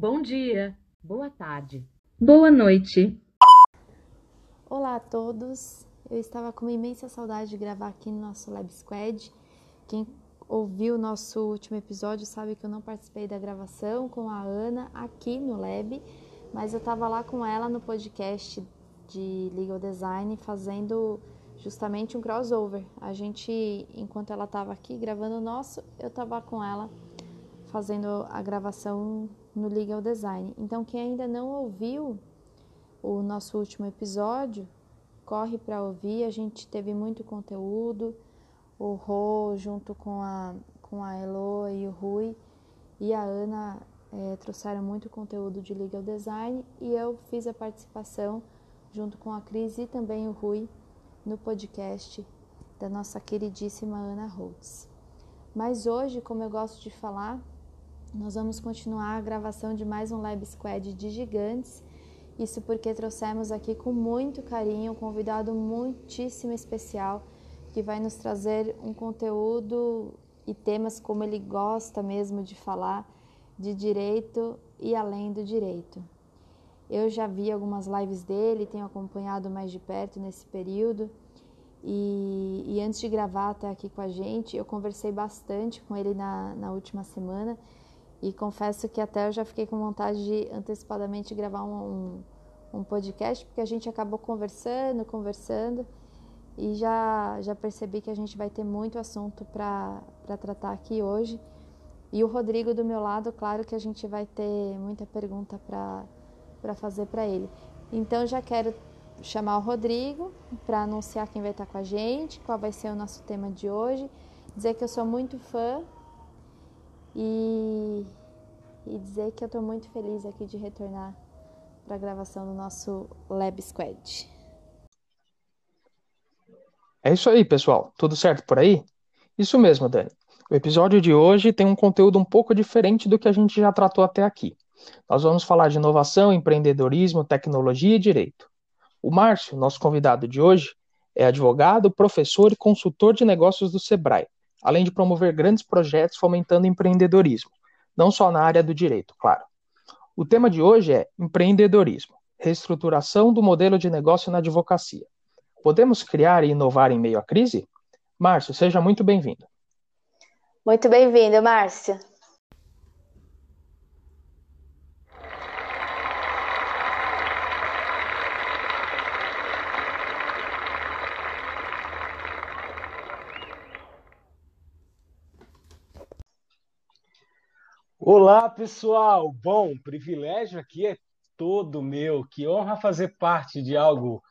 Bom dia, boa tarde, boa noite. Olá a todos. Eu estava com uma imensa saudade de gravar aqui no nosso Lab Squad. Quem ouviu o nosso último episódio sabe que eu não participei da gravação com a Ana aqui no Lab, mas eu estava lá com ela no podcast de Legal Design fazendo justamente um crossover. A gente, enquanto ela estava aqui gravando o nosso, eu estava com ela fazendo a gravação no Legal Design. Então, quem ainda não ouviu o nosso último episódio, corre para ouvir. A gente teve muito conteúdo. O Rô, junto com a, com a Elo e o Rui e a Ana, é, trouxeram muito conteúdo de Legal Design e eu fiz a participação junto com a Cris e também o Rui no podcast da nossa queridíssima Ana Holtz. Mas hoje, como eu gosto de falar, nós vamos continuar a gravação de mais um Lab Squad de gigantes. Isso porque trouxemos aqui com muito carinho um convidado muitíssimo especial que vai nos trazer um conteúdo e temas como ele gosta mesmo de falar de direito e além do direito. Eu já vi algumas lives dele, tenho acompanhado mais de perto nesse período. E, e, antes de gravar até aqui com a gente, eu conversei bastante com ele na, na última semana e confesso que até eu já fiquei com vontade de antecipadamente gravar um, um, podcast, porque a gente acabou conversando, conversando e já, já percebi que a gente vai ter muito assunto para tratar aqui hoje. E o Rodrigo do meu lado, claro que a gente vai ter muita pergunta para fazer para ele. Então já quero chamar o Rodrigo para anunciar quem vai estar com a gente, qual vai ser o nosso tema de hoje, dizer que eu sou muito fã e, e dizer que eu estou muito feliz aqui de retornar para a gravação do nosso Lab Squad. É isso aí, pessoal. Tudo certo por aí? Isso mesmo, Dani. O episódio de hoje tem um conteúdo um pouco diferente do que a gente já tratou até aqui. Nós vamos falar de inovação, empreendedorismo, tecnologia e direito. O Márcio, nosso convidado de hoje, é advogado, professor e consultor de negócios do Sebrae, além de promover grandes projetos fomentando empreendedorismo, não só na área do direito, claro. O tema de hoje é empreendedorismo, reestruturação do modelo de negócio na advocacia. Podemos criar e inovar em meio à crise? Márcio, seja muito bem-vindo. Muito bem-vindo, Márcio. Olá, pessoal! Bom, privilégio aqui é todo meu. Que honra fazer parte de algo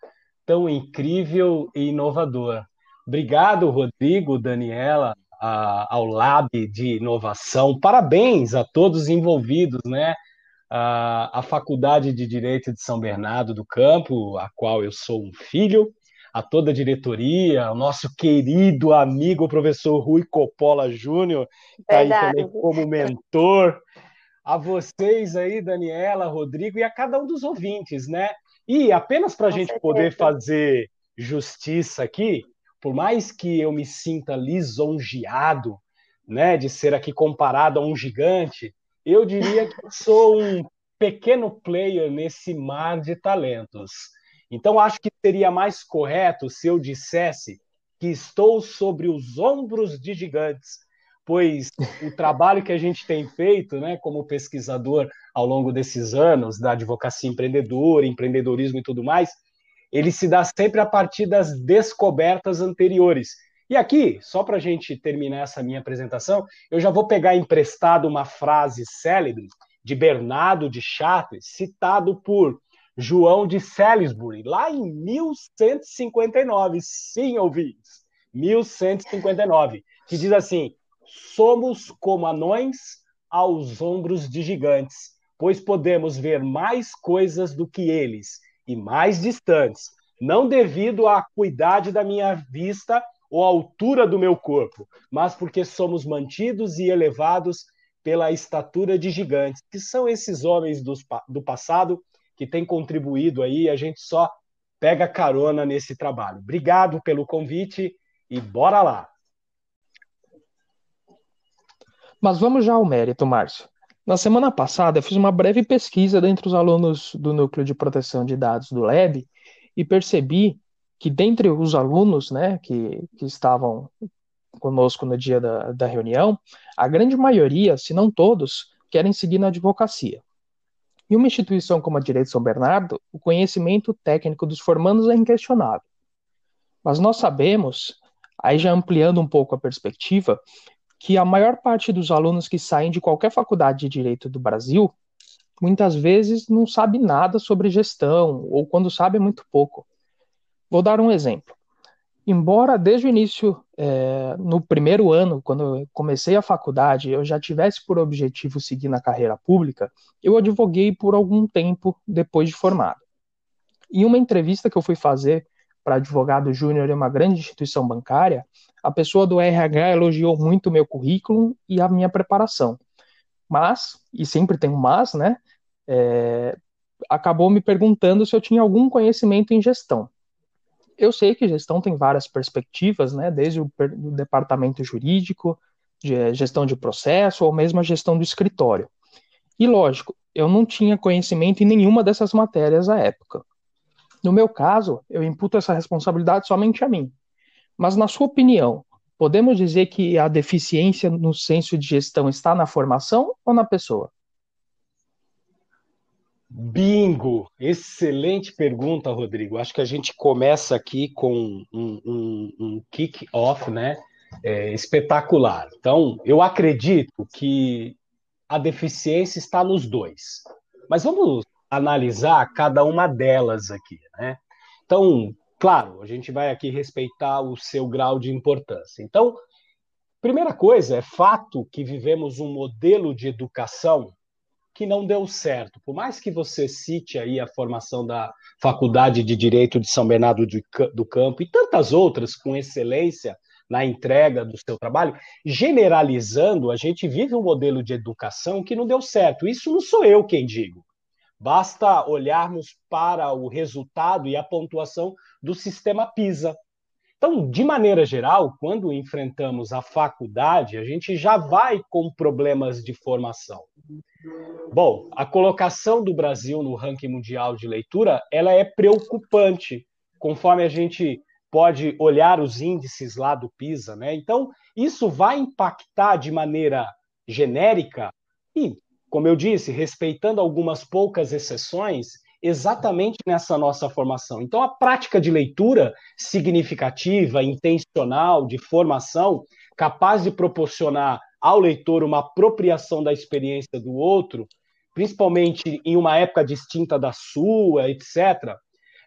tão incrível e inovador. Obrigado, Rodrigo, Daniela, a, ao Lab de Inovação. Parabéns a todos os envolvidos, né? A, a Faculdade de Direito de São Bernardo do Campo, a qual eu sou um filho, a toda a diretoria, ao nosso querido amigo professor Rui Coppola Júnior, que está aí também como mentor, a vocês aí, Daniela, Rodrigo, e a cada um dos ouvintes, né? E apenas para a gente certeza. poder fazer justiça aqui, por mais que eu me sinta lisonjeado, né, de ser aqui comparado a um gigante, eu diria que sou um pequeno player nesse mar de talentos. Então, acho que seria mais correto se eu dissesse que estou sobre os ombros de gigantes, pois o trabalho que a gente tem feito, né, como pesquisador ao longo desses anos da advocacia empreendedora, empreendedorismo e tudo mais, ele se dá sempre a partir das descobertas anteriores. E aqui, só para a gente terminar essa minha apresentação, eu já vou pegar emprestado uma frase célebre de Bernardo de Chartres, citado por João de Salisbury, lá em 1159. Sim, ouvintes, 1159, que diz assim: somos como anões aos ombros de gigantes, pois podemos ver mais coisas do que eles e mais distantes, não devido à acuidade da minha vista ou à altura do meu corpo, mas porque somos mantidos e elevados pela estatura de gigantes, que são esses homens do, do passado que tem contribuído aí, a gente só pega carona nesse trabalho. Obrigado pelo convite e bora lá! Mas vamos já ao mérito, Márcio. Na semana passada, eu fiz uma breve pesquisa dentre os alunos do Núcleo de Proteção de Dados do LEB e percebi que, dentre os alunos né, que, que estavam conosco no dia da, da reunião, a grande maioria, se não todos, querem seguir na advocacia. Em uma instituição como a Direito São Bernardo, o conhecimento técnico dos formandos é inquestionável. Mas nós sabemos, aí já ampliando um pouco a perspectiva, que a maior parte dos alunos que saem de qualquer faculdade de direito do Brasil muitas vezes não sabe nada sobre gestão, ou quando sabe, é muito pouco. Vou dar um exemplo. Embora desde o início, é, no primeiro ano, quando eu comecei a faculdade, eu já tivesse por objetivo seguir na carreira pública, eu advoguei por algum tempo depois de formado. Em uma entrevista que eu fui fazer para advogado júnior em uma grande instituição bancária, a pessoa do RH elogiou muito o meu currículo e a minha preparação. Mas, e sempre tem um mas, né? É, acabou me perguntando se eu tinha algum conhecimento em gestão. Eu sei que gestão tem várias perspectivas, né? Desde o, o departamento jurídico, de gestão de processo, ou mesmo a gestão do escritório. E lógico, eu não tinha conhecimento em nenhuma dessas matérias à época. No meu caso, eu imputo essa responsabilidade somente a mim. Mas, na sua opinião, podemos dizer que a deficiência no senso de gestão está na formação ou na pessoa? Bingo! Excelente pergunta, Rodrigo. Acho que a gente começa aqui com um, um, um kick-off né? É, espetacular. Então, eu acredito que a deficiência está nos dois. Mas vamos analisar cada uma delas aqui. Né? Então, claro, a gente vai aqui respeitar o seu grau de importância. Então, primeira coisa, é fato que vivemos um modelo de educação que não deu certo. Por mais que você cite aí a formação da Faculdade de Direito de São Bernardo do Campo e tantas outras com excelência na entrega do seu trabalho, generalizando, a gente vive um modelo de educação que não deu certo. Isso não sou eu quem digo. Basta olharmos para o resultado e a pontuação do sistema PISA. Então, de maneira geral, quando enfrentamos a faculdade, a gente já vai com problemas de formação. Bom, a colocação do Brasil no ranking mundial de leitura, ela é preocupante, conforme a gente pode olhar os índices lá do PISA, né? Então, isso vai impactar de maneira genérica e como eu disse, respeitando algumas poucas exceções, exatamente nessa nossa formação. Então, a prática de leitura significativa, intencional, de formação, capaz de proporcionar ao leitor uma apropriação da experiência do outro, principalmente em uma época distinta da sua, etc.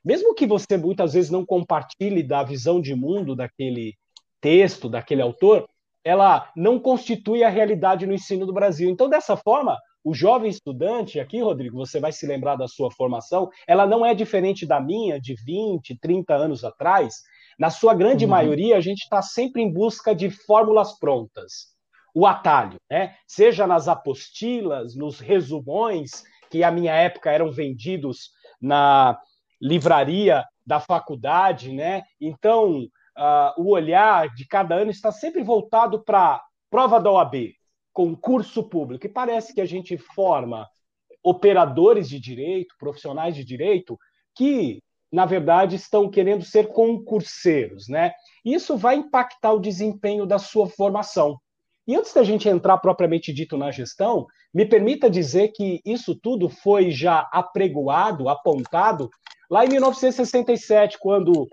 Mesmo que você muitas vezes não compartilhe da visão de mundo daquele texto, daquele autor, ela não constitui a realidade no ensino do Brasil. Então, dessa forma, o jovem estudante, aqui, Rodrigo, você vai se lembrar da sua formação, ela não é diferente da minha de 20, 30 anos atrás. Na sua grande uhum. maioria, a gente está sempre em busca de fórmulas prontas. O atalho, né? Seja nas apostilas, nos resumões, que a minha época eram vendidos na livraria da faculdade, né? Então, uh, o olhar de cada ano está sempre voltado para prova da OAB, concurso público. E parece que a gente forma operadores de direito, profissionais de direito, que, na verdade, estão querendo ser concurseiros, né? Isso vai impactar o desempenho da sua formação. E antes da gente entrar propriamente dito na gestão, me permita dizer que isso tudo foi já apregoado, apontado, lá em 1967, quando,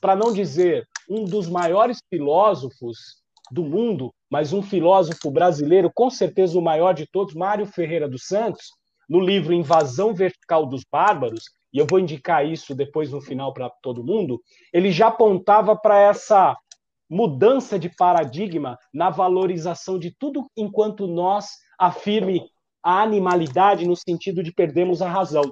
para não dizer um dos maiores filósofos do mundo, mas um filósofo brasileiro, com certeza o maior de todos, Mário Ferreira dos Santos, no livro Invasão Vertical dos Bárbaros, e eu vou indicar isso depois no final para todo mundo, ele já apontava para essa mudança de paradigma na valorização de tudo enquanto nós afirme a animalidade no sentido de perdemos a razão.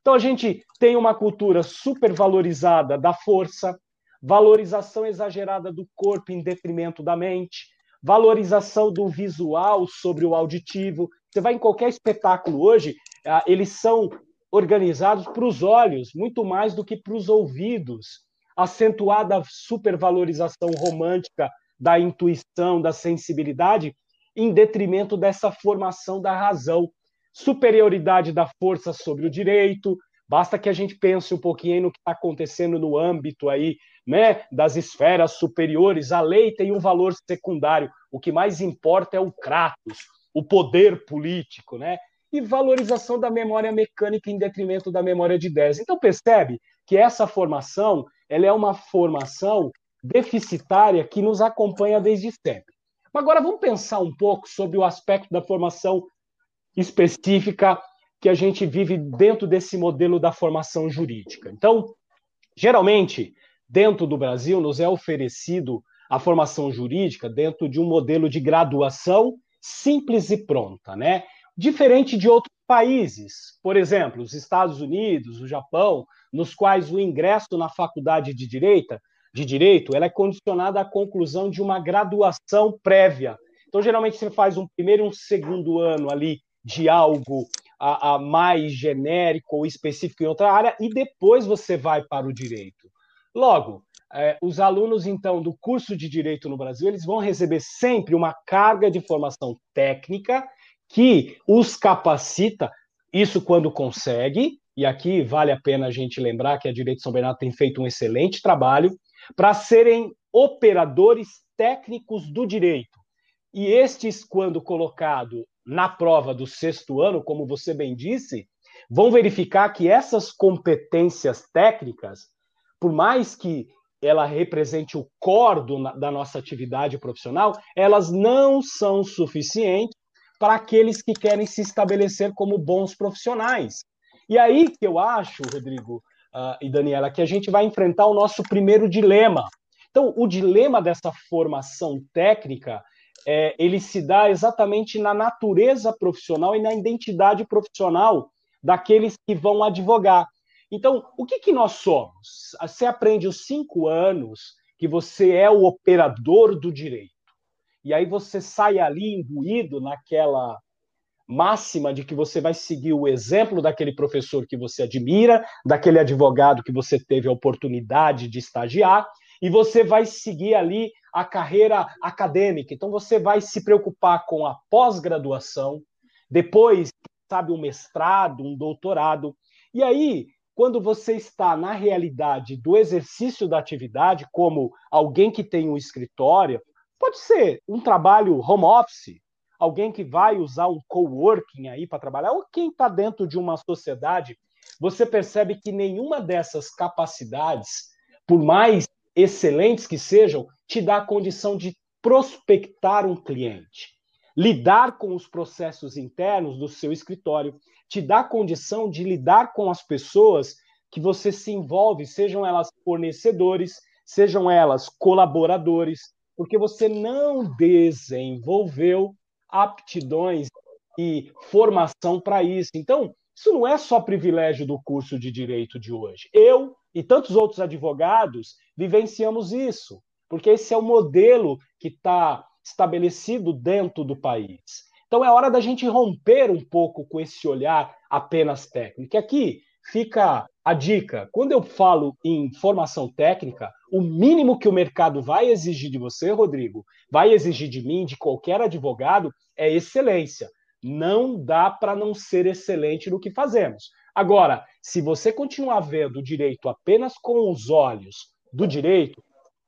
Então a gente tem uma cultura supervalorizada da força, valorização exagerada do corpo em detrimento da mente, valorização do visual sobre o auditivo. Você vai em qualquer espetáculo hoje, ah, eles são organizados para os olhos, muito mais do que para os ouvidos. Acentuada supervalorização romântica da intuição, da sensibilidade. em detrimento dessa formação da razão. Superioridade da força sobre o direito, basta que a gente pense um pouquinho no que está acontecendo no âmbito aí, né, das esferas superiores. A lei tem um valor secundário, o que mais importa é o kratos, o poder político, né? E valorização da memória mecânica em detrimento da memória de ideias. Então percebe que essa formação, ela é uma formação deficitária que nos acompanha desde sempre. Agora vamos pensar um pouco sobre o aspecto da formação específica que a gente vive dentro desse modelo da formação jurídica. Então, geralmente, dentro do Brasil, nos é oferecido a formação jurídica dentro de um modelo de graduação simples e pronta, né? Diferente de outros países, por exemplo, os Estados Unidos, o Japão, nos quais o ingresso na faculdade de direito de direito, ela é condicionada à conclusão de uma graduação prévia. Então, geralmente, você faz um primeiro e um segundo ano ali de algo a, a mais genérico ou específico em outra área, e depois você vai para o direito. Logo, é, os alunos, então, do curso de Direito no Brasil, eles vão receber sempre uma carga de formação técnica que os capacita, isso quando consegue, e aqui vale a pena a gente lembrar que a Direito São Bernardo tem feito um excelente trabalho, para serem operadores técnicos do direito. E estes, quando colocado na prova do sexto ano, como você bem disse, vão verificar que essas competências técnicas, por mais que ela represente o core da nossa atividade profissional, elas não são suficientes para aqueles que querem se estabelecer como bons profissionais. E aí que eu acho, Rodrigo, uh, e Daniela, que a gente vai enfrentar o nosso primeiro dilema. Então, o dilema dessa formação técnica, é, ele se dá exatamente na natureza profissional e na identidade profissional daqueles que vão advogar. Então, o que, que nós somos? Você aprende os cinco anos que você é o operador do direito. E aí você sai ali imbuído naquela máxima de que você vai seguir o exemplo daquele professor que você admira, daquele advogado que você teve a oportunidade de estagiar, e você vai seguir ali a carreira acadêmica. Então você vai se preocupar com a pós-graduação, depois, sabe, um mestrado, um doutorado. E aí, quando você está na realidade do exercício da atividade, como alguém que tem um escritório, pode ser um trabalho home office, alguém que vai usar um coworking aí para trabalhar, ou quem está dentro de uma sociedade, você percebe que nenhuma dessas capacidades, por mais excelentes que sejam, te dá a condição de prospectar um cliente. Lidar com os processos internos do seu escritório te dá a condição de lidar com as pessoas que você se envolve, sejam elas fornecedores, sejam elas colaboradores, porque você não desenvolveu aptidões e formação para isso. Então, isso não é só privilégio do curso de direito de hoje. Eu e tantos outros advogados vivenciamos isso, porque esse é o modelo que está estabelecido dentro do país. Então é hora da gente romper um pouco com esse olhar apenas técnico. E aqui fica a dica. Quando eu falo em formação técnica, o mínimo que o mercado vai exigir de você, Rodrigo, vai exigir de mim, de qualquer advogado, é excelência. Não dá para não ser excelente no que fazemos. Agora, se você continuar vendo o direito apenas com os olhos do direito,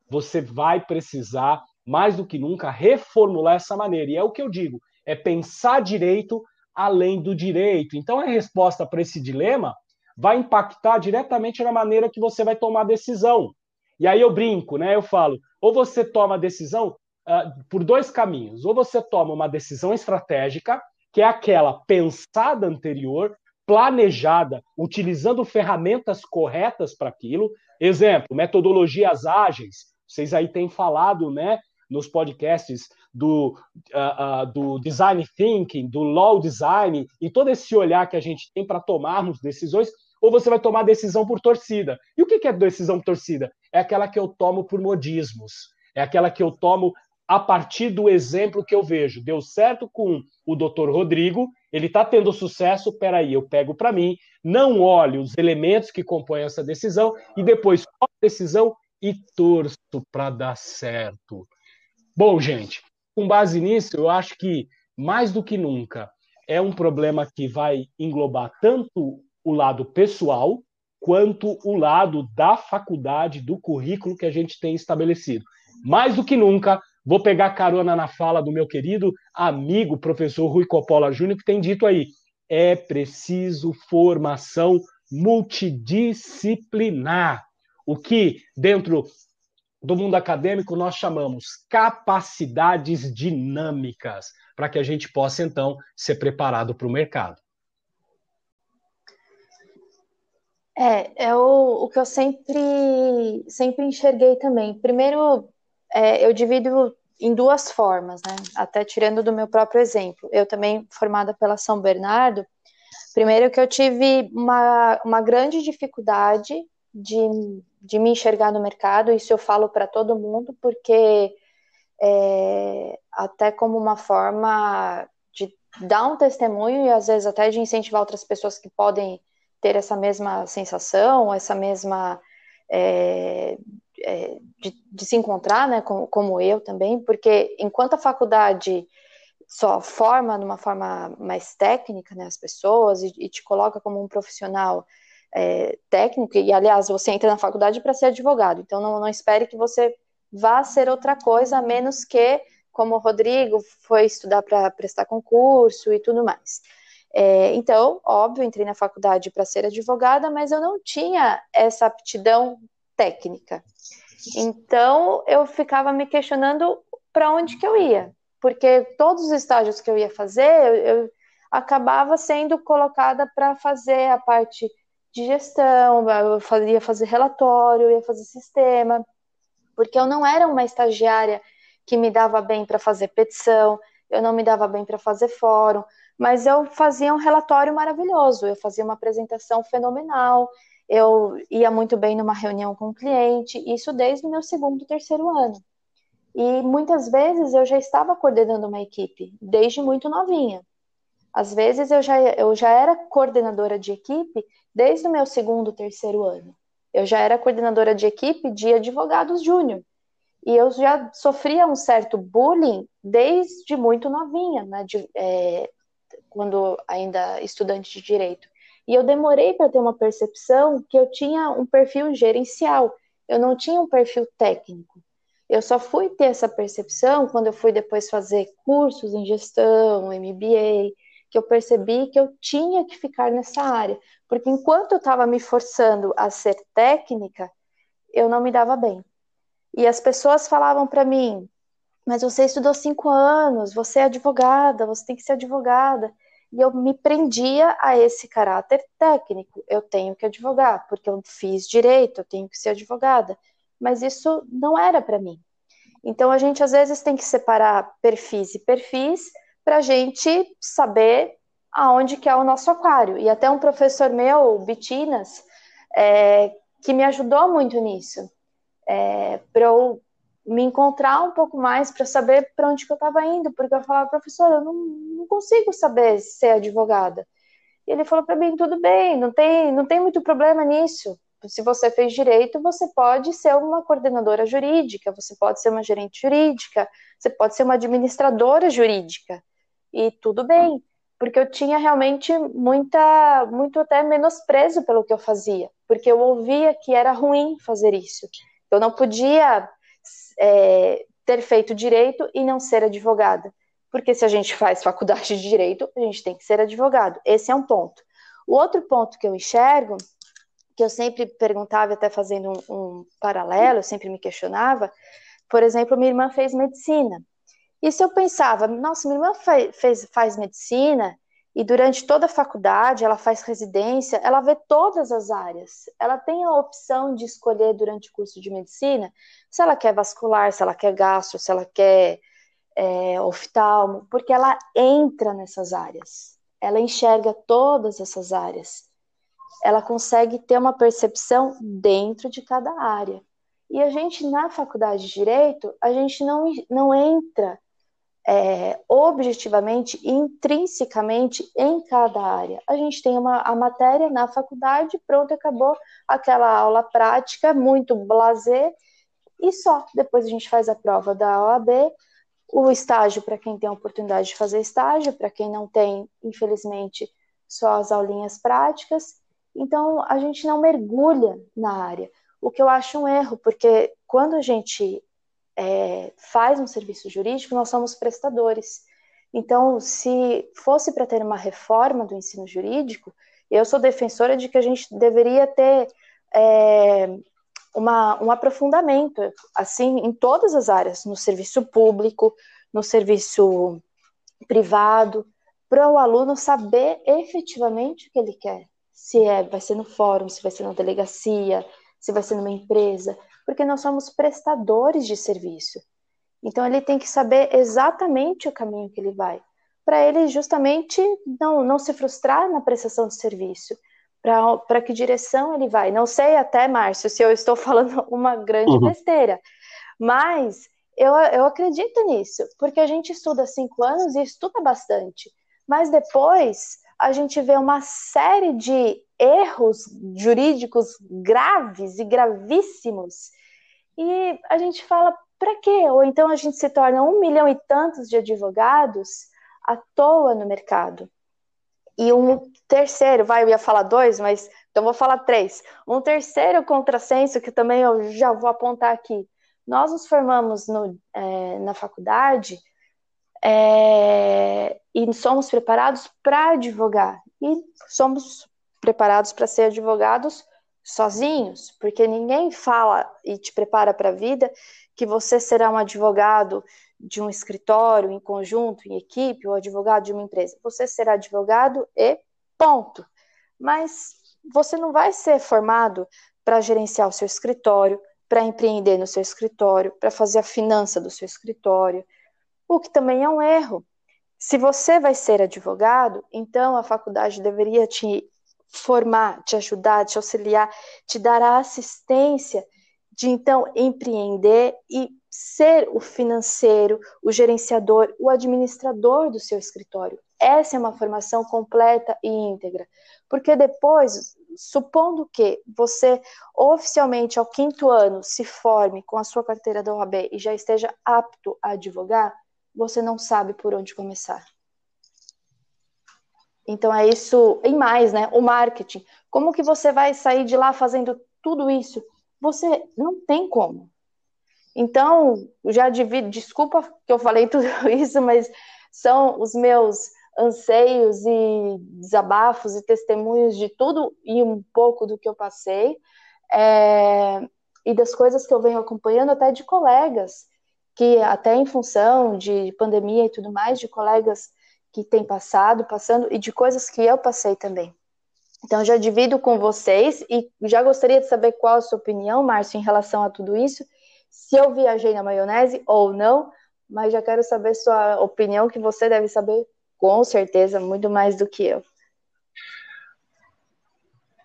você vai precisar, mais do que nunca, reformular essa maneira. E é o que eu digo: é pensar direito além do direito. Então, a resposta para esse dilema vai impactar diretamente na maneira que você vai tomar a decisão. E aí eu brinco, né? Eu falo, ou você toma a decisão uh, por dois caminhos. Ou você toma uma decisão estratégica, que é aquela pensada anterior, planejada, utilizando ferramentas corretas para aquilo. Exemplo, metodologias ágeis. Vocês aí têm falado, né? Nos podcasts do, uh, uh, do design thinking, do law design, e todo esse olhar que a gente tem para tomarmos decisões ou você vai tomar decisão por torcida. E o que é decisão por torcida? É aquela que eu tomo por modismos. É aquela que eu tomo a partir do exemplo que eu vejo. Deu certo com o doutor Rodrigo, ele está tendo sucesso, peraí, eu pego para mim, não olho os elementos que compõem essa decisão e depois tomo a decisão e torço para dar certo. Bom, gente, com base nisso, eu acho que, mais do que nunca, é um problema que vai englobar tanto o lado pessoal, quanto o lado da faculdade, do currículo que a gente tem estabelecido. Mais do que nunca, vou pegar carona na fala do meu querido amigo, professor Rui Coppola Júnior, que tem dito aí: é preciso formação multidisciplinar. O que, dentro do mundo acadêmico, nós chamamos capacidades dinâmicas, para que a gente possa, então, ser preparado para o mercado. É, é o, o que eu sempre, sempre enxerguei também. Primeiro, é, eu divido em duas formas, né? Até tirando do meu próprio exemplo. Eu também, formada pela São Bernardo, primeiro que eu tive uma, uma grande dificuldade de, de me enxergar no mercado, isso eu falo para todo mundo, porque é, até como uma forma de dar um testemunho e às vezes até de incentivar outras pessoas que podem ter essa mesma sensação, essa mesma é, é, de, de, se encontrar, né, como, como, eu também, porque enquanto a faculdade só forma de uma forma mais técnica, né, as pessoas e, e te coloca como um profissional é, técnico, e aliás, você entra na faculdade para ser advogado, então não, não espere que você vá ser outra coisa, a menos que, como o Rodrigo, foi estudar para prestar concurso e tudo mais. É, então, óbvio, entrei na faculdade para ser advogada, mas eu não tinha essa aptidão técnica. Então, eu ficava me questionando para onde que eu ia, porque todos os estágios que eu ia fazer, eu, eu acabava sendo colocada para fazer a parte de gestão, eu ia fazer relatório, ia fazer sistema, porque eu não era uma estagiária que me dava bem para fazer petição, eu não me dava bem para fazer fórum, mas eu fazia um relatório maravilhoso, eu fazia uma apresentação fenomenal, eu ia muito bem numa reunião com o cliente, isso desde o meu segundo, terceiro ano. E muitas vezes eu já estava coordenando uma equipe, desde muito novinha. Às vezes eu já, eu já era coordenadora de equipe desde o meu segundo, terceiro ano. Eu já era coordenadora de equipe de advogados júnior. E eu já sofria um certo bullying desde muito novinha, né, de, é, quando ainda estudante de direito. E eu demorei para ter uma percepção que eu tinha um perfil gerencial, eu não tinha um perfil técnico. Eu só fui ter essa percepção quando eu fui depois fazer cursos em gestão, MBA, que eu percebi que eu tinha que ficar nessa área, porque enquanto eu estava me forçando a ser técnica, eu não me dava bem. E as pessoas falavam para mim: mas você estudou cinco anos, você é advogada, você tem que ser advogada e eu me prendia a esse caráter técnico. Eu tenho que advogar, porque eu fiz direito, eu tenho que ser advogada. Mas isso não era para mim. Então a gente às vezes tem que separar perfis e perfis para a gente saber aonde que é o nosso aquário. E até um professor meu, Bitinas, é, que me ajudou muito nisso, é, para eu me encontrar um pouco mais para saber para onde que eu estava indo, porque eu falava, professor, eu não, não consigo saber ser advogada. E ele falou para mim, tudo bem, não tem, não tem muito problema nisso. Se você fez direito, você pode ser uma coordenadora jurídica, você pode ser uma gerente jurídica, você pode ser uma administradora jurídica. E tudo bem, porque eu tinha realmente muita, muito até menosprezo pelo que eu fazia, porque eu ouvia que era ruim fazer isso. Eu não podia é, ter feito direito e não ser advogada. Porque se a gente faz faculdade de direito, a gente tem que ser advogado. Esse é um ponto. O outro ponto que eu enxergo, que eu sempre perguntava, até fazendo um, um paralelo, eu sempre me questionava, por exemplo, minha irmã fez medicina. E se eu pensava, nossa, minha irmã fez, faz medicina, e durante toda a faculdade, ela faz residência, ela vê todas as áreas. Ela tem a opção de escolher durante o curso de medicina se ela quer vascular, se ela quer gastro, se ela quer é, oftalmo, porque ela entra nessas áreas. Ela enxerga todas essas áreas. Ela consegue ter uma percepção dentro de cada área. E a gente, na faculdade de Direito, a gente não, não entra é, objetivamente, intrinsecamente em cada área. A gente tem uma, a matéria na faculdade, pronto, acabou aquela aula prática, muito blazer, e só. Depois a gente faz a prova da OAB, o estágio para quem tem a oportunidade de fazer estágio, para quem não tem, infelizmente, só as aulinhas práticas. Então, a gente não mergulha na área, o que eu acho um erro, porque quando a gente é, faz um serviço jurídico, nós somos prestadores. Então, se fosse para ter uma reforma do ensino jurídico, eu sou defensora de que a gente deveria ter é, uma, um aprofundamento, assim, em todas as áreas, no serviço público, no serviço privado, para o aluno saber efetivamente o que ele quer. Se é, vai ser no fórum, se vai ser na delegacia, se vai ser numa empresa, porque nós somos prestadores de serviço. Então ele tem que saber exatamente o caminho que ele vai, para ele justamente não, não se frustrar na prestação de serviço, para que direção ele vai. Não sei até, Márcio, se eu estou falando uma grande uhum. besteira, mas eu, eu acredito nisso, porque a gente estuda cinco anos e estuda bastante, mas depois a gente vê uma série de erros jurídicos graves e gravíssimos, e a gente fala, para quê? Ou então a gente se torna um milhão e tantos de advogados à toa no mercado. E um terceiro, vai, eu ia falar dois, mas então vou falar três. Um terceiro contrassenso que também eu já vou apontar aqui. Nós nos formamos no, é, na faculdade é, e somos preparados para advogar. E somos preparados para ser advogados sozinhos, porque ninguém fala e te prepara para a vida que você será um advogado de um escritório em conjunto, em equipe, ou advogado de uma empresa. Você será advogado e ponto. Mas você não vai ser formado para gerenciar o seu escritório, para empreender no seu escritório, para fazer a finança do seu escritório, o que também é um erro. Se você vai ser advogado, então a faculdade deveria te formar, te ajudar, te auxiliar, te dar a assistência de então empreender e ser o financeiro, o gerenciador, o administrador do seu escritório. Essa é uma formação completa e íntegra. Porque depois, supondo que você oficialmente ao quinto ano se forme com a sua carteira da OAB e já esteja apto a advogar, você não sabe por onde começar. Então é isso, e mais, né? O marketing. Como que você vai sair de lá fazendo tudo isso? Você não tem como. Então, já divido, desculpa que eu falei tudo isso, mas são os meus anseios e desabafos e testemunhos de tudo e um pouco do que eu passei, é, e das coisas que eu venho acompanhando até de colegas, que até em função de pandemia e tudo mais, de colegas que têm passado, passando, e de coisas que eu passei também. Então, já divido com vocês e já gostaria de saber qual a sua opinião, Márcio, em relação a tudo isso, se eu viajei na maionese ou não, mas já quero saber sua opinião, que você deve saber com certeza muito mais do que eu.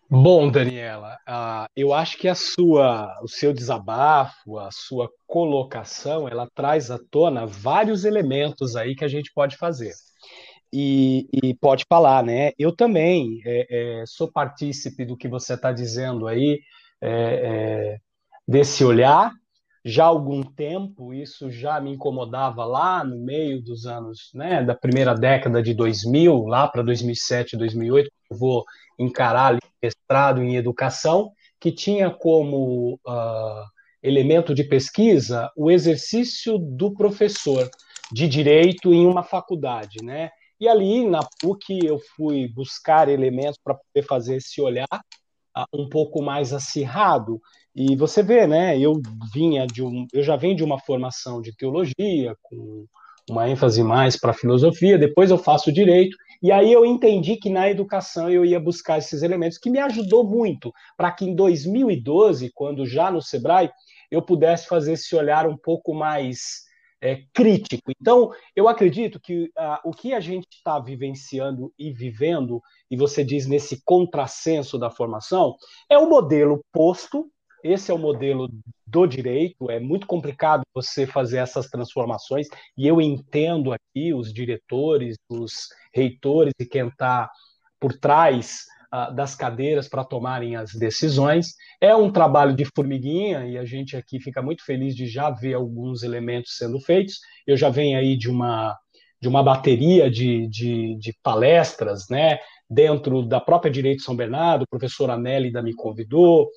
Bom, Daniela, uh, eu acho que a sua, o seu desabafo, a sua colocação, ela traz à tona vários elementos aí que a gente pode fazer e, e, pode falar, né? Eu também é, é, sou partícipe do que você está dizendo aí, é, é, desse olhar. Já há algum tempo, isso já me incomodava lá no meio dos anos, né, da primeira década de 2000, lá para 2007, 2008, eu vou encarar mestrado em educação, que tinha como uh, elemento de pesquisa o exercício do professor de direito em uma faculdade, né? E ali na PUC eu fui buscar elementos para poder fazer esse olhar uh, um pouco mais acirrado. E você vê, né? Eu vinha de um, eu já venho de uma formação de teologia com uma ênfase mais para filosofia. Depois eu faço direito e aí eu entendi que na educação eu ia buscar esses elementos que me ajudou muito para que em 2012, quando já no Sebrae, eu pudesse fazer esse olhar um pouco mais é, crítico. Então, eu acredito que uh, o que a gente está vivenciando e vivendo, e você diz nesse contrassenso da formação, é o modelo posto, esse é o modelo do direito, é muito complicado você fazer essas transformações, e eu entendo aqui os diretores, os reitores e quem está por trás uh, das cadeiras para tomarem as decisões. É um trabalho de formiguinha e a gente aqui fica muito feliz de já ver alguns elementos sendo feitos. Eu já venho aí de uma, de uma bateria de, de, de palestras, né? Dentro da própria Direito São Bernardo, a professora Nélida me convidou,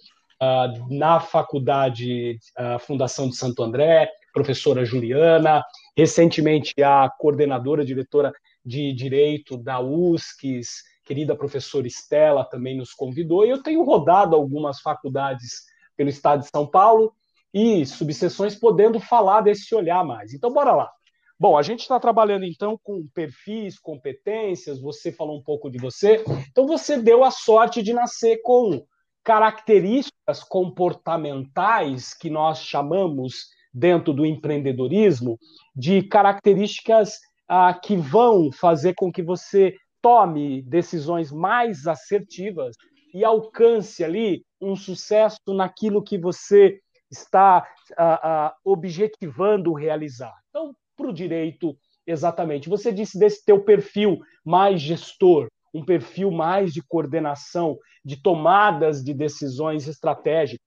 na faculdade uh, Fundação de Santo André, professora Juliana, recentemente a coordenadora, diretora de Direito da USCS, querida professora Estela, também nos convidou, e eu tenho rodado algumas faculdades pelo estado de São Paulo e subseções podendo falar desse olhar mais. Então, bora lá. Bom, a gente está trabalhando então com perfis, competências, você falou um pouco de você, então você deu a sorte de nascer com características comportamentais que nós chamamos dentro do empreendedorismo de características ah, que vão fazer com que você tome decisões mais assertivas e alcance ali um sucesso naquilo que você está ah, ah, objetivando realizar. Então, para o direito, exatamente. Você disse desse teu perfil mais gestor, um perfil mais de coordenação, de tomadas de decisões estratégicas.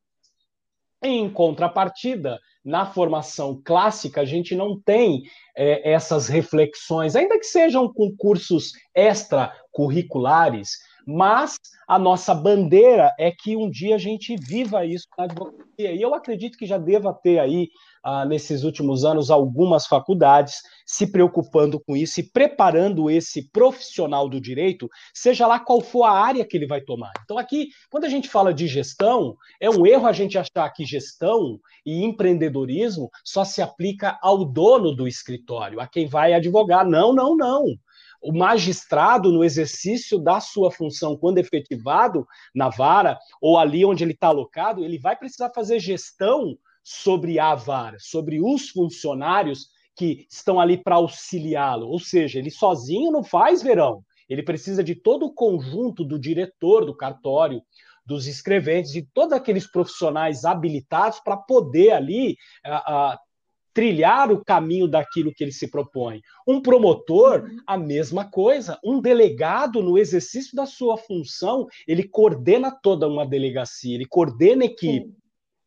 Em contrapartida, na formação clássica, a gente não tem é, essas reflexões, ainda que sejam com cursos extracurriculares, mas a nossa bandeira é que um dia a gente viva isso na advocacia. E eu acredito que já deva ter aí ah, nesses últimos anos algumas faculdades se preocupando com isso e preparando esse profissional do direito, seja lá qual for a área que ele vai tomar. Então, aqui, quando a gente fala de gestão, é um erro a gente achar que gestão e empreendedorismo só se aplica ao dono do escritório, a quem vai advogar. Não, não, não o magistrado, no exercício da sua função, quando efetivado na vara, ou ali onde ele está alocado, ele vai precisar fazer gestão sobre a vara, sobre os funcionários que estão ali para auxiliá-lo. Ou seja, ele sozinho não faz verão. Ele precisa de todo o conjunto do diretor do cartório, dos escreventes, de todos aqueles profissionais habilitados para poder ali trilhar o caminho daquilo que ele se propõe. Um promotor, a mesma coisa. Um delegado, no exercício da sua função, ele coordena toda uma delegacia, ele coordena a equipe.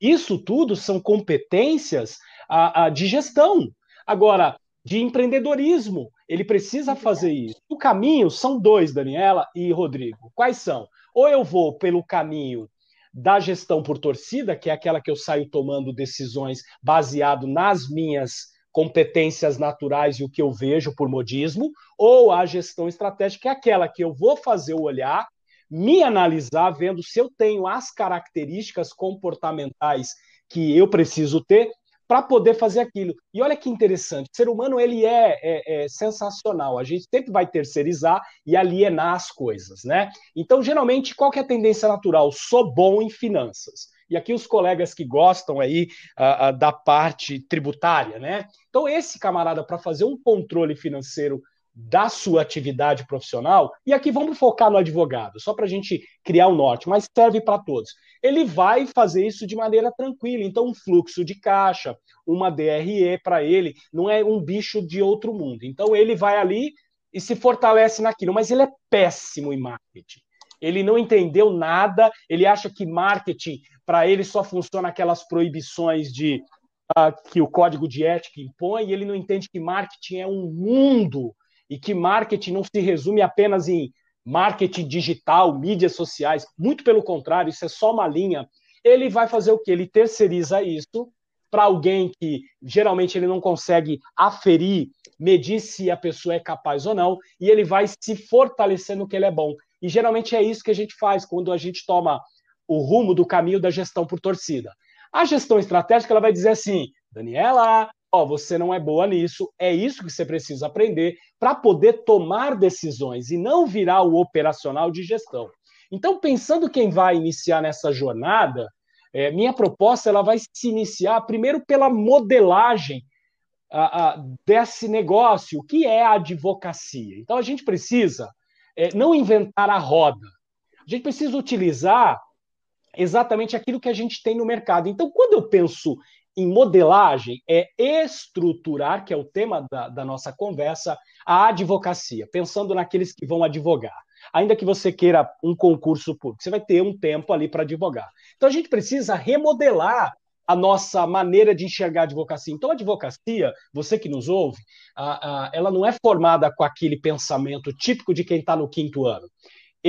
Isso tudo são competências a, a, de gestão. Agora, de empreendedorismo, ele precisa fazer isso. O caminho são dois, Daniela e Rodrigo. Quais são? Ou eu vou pelo caminho da gestão por torcida, que é aquela que eu saio tomando decisões baseado nas minhas competências naturais e o que eu vejo por modismo, ou a gestão estratégica, que é aquela que eu vou fazer o olhar me analisar, vendo se eu tenho as características comportamentais que eu preciso ter para poder fazer aquilo. E olha que interessante, o ser humano ele é, é, é, sensacional. A gente sempre vai terceirizar e alienar as coisas, né? Então, geralmente, qual é a tendência natural? Sou bom em finanças. E aqui os colegas que gostam aí uh, uh, da parte tributária, né? Então, esse camarada, para fazer um controle financeiro da sua atividade profissional, e aqui vamos focar no advogado, só para a gente criar o um norte, mas serve para todos. Ele vai fazer isso de maneira tranquila, então um fluxo de caixa, uma DRE para ele, não é um bicho de outro mundo. Então ele vai ali e se fortalece naquilo, mas ele é péssimo em marketing. Ele não entendeu nada, ele acha que marketing para ele só funciona aquelas proibições de uh, que o código de ética impõe, e ele não entende que marketing é um mundo e que marketing não se resume apenas em marketing digital, mídias sociais, muito pelo contrário, isso é só uma linha. Ele vai fazer o que? Ele terceiriza isso para alguém que geralmente ele não consegue aferir, medir se a pessoa é capaz ou não, e ele vai se fortalecer no que ele é bom. E geralmente é isso que a gente faz quando a gente toma o rumo do caminho da gestão por torcida. A gestão estratégica ela vai dizer assim: Daniela, ó, você não é boa nisso, é isso que você precisa aprender para poder tomar decisões e não virar o operacional de gestão. Então, pensando quem vai iniciar nessa jornada, é, minha proposta ela vai se iniciar primeiro pela modelagem a, a, desse negócio, que é a advocacia. Então, a gente precisa é, não inventar a roda, a gente precisa utilizar exatamente aquilo que a gente tem no mercado. Então, quando eu penso em modelagem é estruturar, que é o tema da, da, nossa conversa, a advocacia, pensando naqueles que vão advogar. ainda que você queira um concurso público, você vai ter um tempo ali para advogar. Então a gente precisa remodelar a nossa maneira de enxergar a advocacia. Então, a advocacia, você que nos ouve, ela não é formada com aquele pensamento típico de quem está no quinto ano.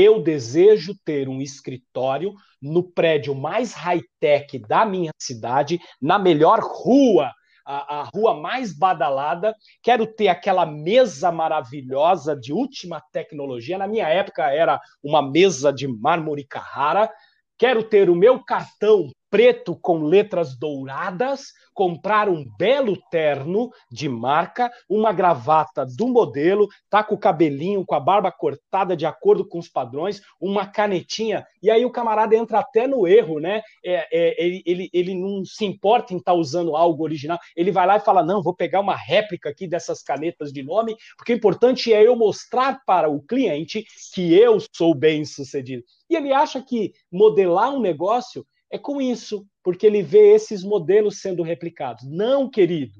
Eu desejo ter um escritório no prédio mais high-tech da minha cidade, na melhor rua, a, a, rua mais badalada. Quero ter aquela mesa maravilhosa de última tecnologia. Na minha época era uma mesa de mármore Carrara. Quero ter o meu cartão preto com letras douradas, comprar um belo terno de marca, uma gravata do modelo, tá com o cabelinho, com a barba cortada de acordo com os padrões, uma canetinha, e aí o camarada entra até no erro, né? É, é, ele, ele, ele não se importa em estar tá usando algo original, ele vai lá e fala: não, vou pegar uma réplica aqui dessas canetas de nome, porque o importante é eu mostrar para o cliente que eu sou bem sucedido. E ele acha que modelar um negócio é com isso, porque ele vê esses modelos sendo replicados. Não, querido.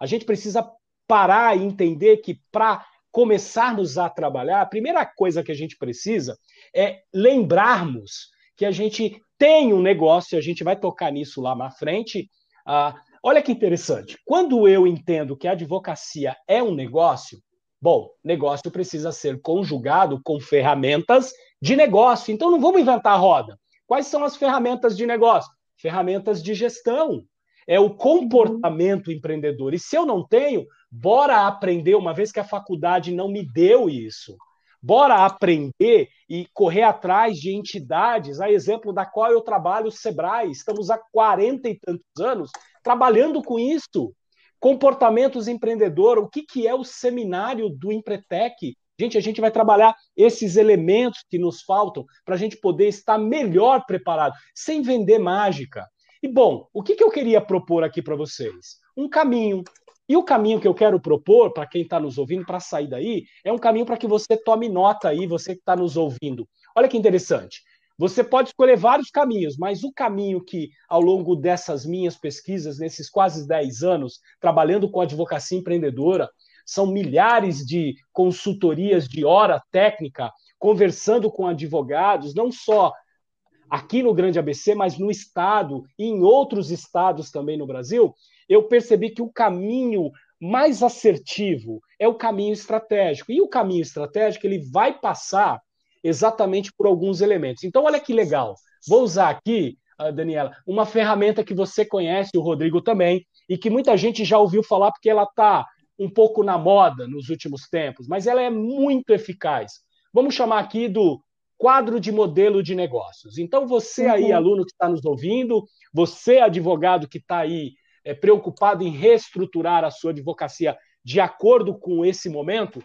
A gente precisa parar e entender que para começarmos a trabalhar, a primeira coisa que a gente precisa é lembrarmos que a gente tem um negócio, a gente vai tocar nisso lá na frente. Ah, olha que interessante. Quando eu entendo que a advocacia é um negócio, bom, negócio precisa ser conjugado com ferramentas de negócio. Então não vamos inventar a roda. Quais são as ferramentas de negócio? Ferramentas de gestão. É o comportamento empreendedor. E se eu não tenho, bora aprender, uma vez que a faculdade não me deu isso. Bora aprender e correr atrás de entidades, a exemplo da qual eu trabalho, o Sebrae. Estamos há 40 e tantos anos trabalhando com isso. Comportamentos empreendedor, o que, que é o seminário do Empretec? Gente, a gente vai trabalhar esses elementos que nos faltam para a gente poder estar melhor preparado, sem vender mágica. E bom, o que, que eu queria propor aqui para vocês? Um caminho. E o caminho que eu quero propor para quem está nos ouvindo, para sair daí, é um caminho para que você tome nota aí, você que está nos ouvindo. Olha que interessante. Você pode escolher vários caminhos, mas o caminho que, ao longo dessas minhas pesquisas, nesses quase 10 anos, trabalhando com advocacia empreendedora, são milhares de consultorias de hora técnica, conversando com advogados, não só aqui no Grande ABC, mas no estado e em outros estados também no Brasil, eu percebi que o caminho mais assertivo é o caminho estratégico. E o caminho estratégico ele vai passar exatamente por alguns elementos. Então, olha que legal. Vou usar aqui, ah, Daniela, uma ferramenta que você conhece, o Rodrigo também, e que muita gente já ouviu falar porque ela está um pouco na moda nos últimos tempos, mas ela é muito eficaz. Vamos chamar aqui do quadro de modelo de negócios. Então, você aí, uhum. aluno que está nos ouvindo, você, advogado que está aí é, preocupado em reestruturar a sua advocacia de acordo com esse momento,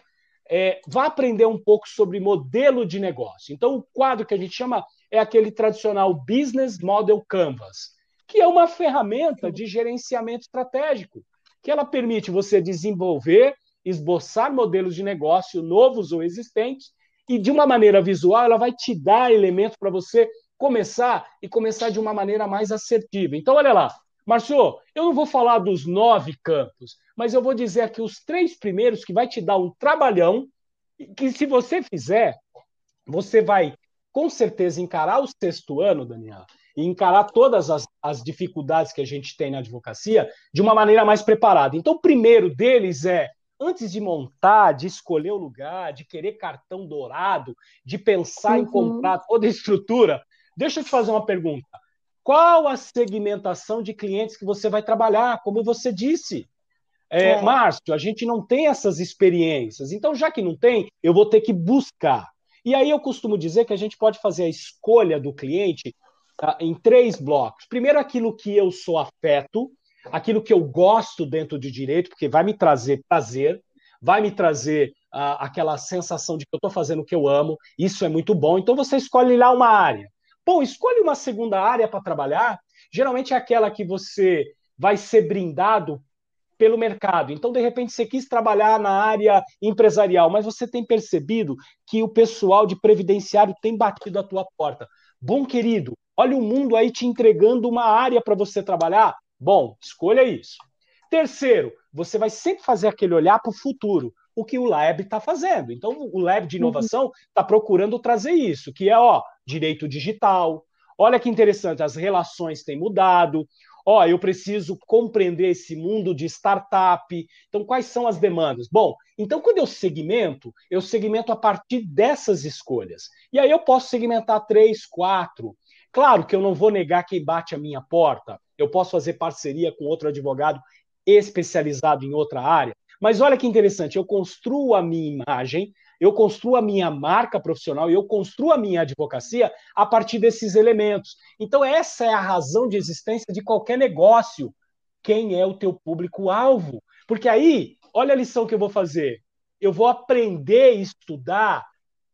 é, vá aprender um pouco sobre modelo de negócio. Então, o quadro que a gente chama é aquele tradicional Business Model Canvas, que é uma ferramenta de gerenciamento estratégico que ela permite você desenvolver, esboçar modelos de negócio novos ou existentes, e de uma maneira visual, ela vai te dar elementos para você começar e começar de uma maneira mais assertiva. Então, olha lá, Marcio, eu não vou falar dos nove campos, mas eu vou dizer aqui os três primeiros que vai te dar um trabalhão, que se você fizer, você vai com certeza encarar o sexto ano, Daniel, e encarar todas as, as dificuldades que a gente tem na advocacia de uma maneira mais preparada. Então, o primeiro deles é antes de montar, de escolher o lugar, de querer cartão dourado, de pensar uhum. em comprar toda a estrutura, deixa eu te fazer uma pergunta. Qual a segmentação de clientes que você vai trabalhar? Como você disse, é, é. Márcio, a gente não tem essas experiências. Então, já que não tem, eu vou ter que buscar. E aí eu costumo dizer que a gente pode fazer a escolha do cliente tá, em três blocos. Primeiro, aquilo que eu sou afeto, aquilo que eu gosto dentro de direito, porque vai me trazer prazer, vai me trazer uh, aquela sensação de que eu estou fazendo o que eu amo, isso é muito bom. Então você escolhe lá uma área. Bom, escolhe uma segunda área para trabalhar. Geralmente é aquela que você vai ser brindado pelo mercado. Então, de repente, você quis trabalhar na área empresarial, mas você tem percebido que o pessoal de previdenciário tem batido a tua porta. Bom, querido, olha o mundo aí te entregando uma área para você trabalhar. Bom, escolha isso. Terceiro, você vai sempre fazer aquele olhar para o futuro. o que o Lab está fazendo. Então, o Lab de inovação está uhum. procurando trazer isso, que é ó, direito digital. Olha que interessante, as relações têm mudado. Ó, eu preciso compreender esse mundo de startup. Então, quais são as demandas? Bom, então quando eu segmento, eu segmento a partir dessas escolhas. E aí eu posso segmentar três, quatro. Claro que eu não vou negar quem bate a minha porta. Eu posso fazer parceria com outro advogado especializado em outra área. Mas olha que interessante, eu construo a minha imagem, eu construo a minha marca profissional e eu construo a minha advocacia a partir desses elementos. Então, essa é a razão de existência de qualquer negócio. Quem é o teu público-alvo? Porque aí, olha a lição que eu vou fazer. Eu vou aprender e estudar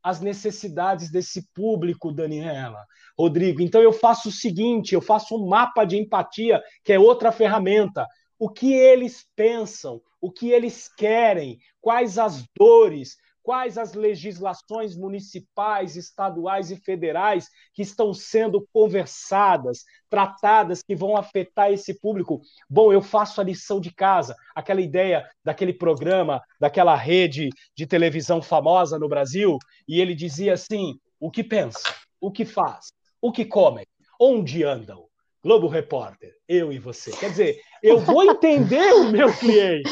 as necessidades desse público, Daniela, Rodrigo. Então eu faço o seguinte, eu faço um mapa de empatia, que é outra ferramenta. O que eles pensam, o que eles querem, quais as dores, quais as legislações municipais, estaduais e federais que estão sendo conversadas, tratadas, que vão afetar esse público. Bom, eu faço a lição de casa, aquela ideia daquele programa, daquela rede de televisão famosa no Brasil, e ele dizia assim: o que pensa, o que faz, o que comem, onde andam. Globo Repórter, eu e você. Quer dizer, eu vou entender o meu cliente.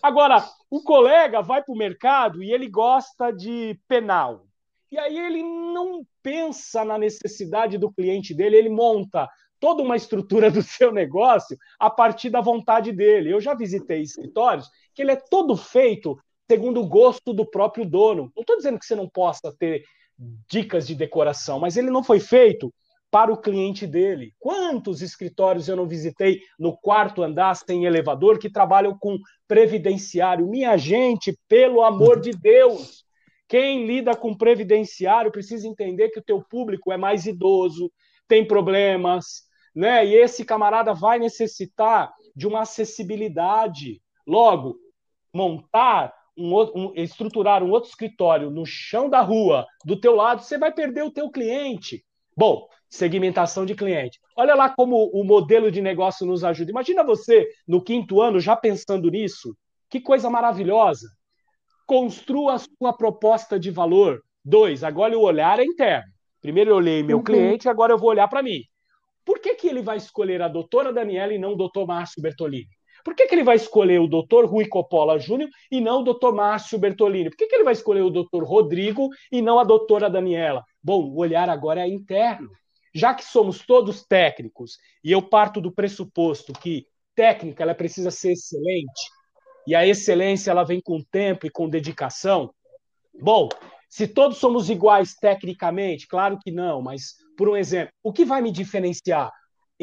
Agora, o colega vai para o mercado e ele gosta de penal. E aí ele não pensa na necessidade do cliente dele, ele monta toda uma estrutura do seu negócio a partir da vontade dele. Eu já visitei escritórios que ele é todo feito segundo o gosto do próprio dono. Não estou dizendo que você não possa ter dicas de decoração, mas ele não foi feito para o cliente dele. Quantos escritórios eu não visitei no quarto andar sem elevador que trabalham com previdenciário? Minha gente, pelo amor de Deus, quem lida com previdenciário precisa entender que o teu público é mais idoso, tem problemas, né? E esse camarada vai necessitar de uma acessibilidade. Logo, montar um, um, estruturar um outro escritório no chão da rua do teu lado, você vai perder o teu cliente. Bom, segmentação de cliente. Olha lá como o modelo de negócio nos ajuda. Imagina você, no quinto ano, já pensando nisso. Que coisa maravilhosa. Construa a sua proposta de valor. Dois, agora o olhar é interno. Primeiro eu olhei meu uhum. cliente, agora eu vou olhar para mim. Por que, que ele vai escolher a doutora Daniela e não o doutor Márcio Bertolini? Por que, que ele vai escolher o doutor Rui Coppola Júnior e não o doutor Márcio Bertolini? Por que, que ele vai escolher o doutor Rodrigo e não a doutora Daniela? Bom, o olhar agora é interno. Já que somos todos técnicos e eu parto do pressuposto que técnica ela precisa ser excelente e a excelência ela vem com tempo e com dedicação. Bom, se todos somos iguais tecnicamente, claro que não, mas por um exemplo, o que vai me diferenciar?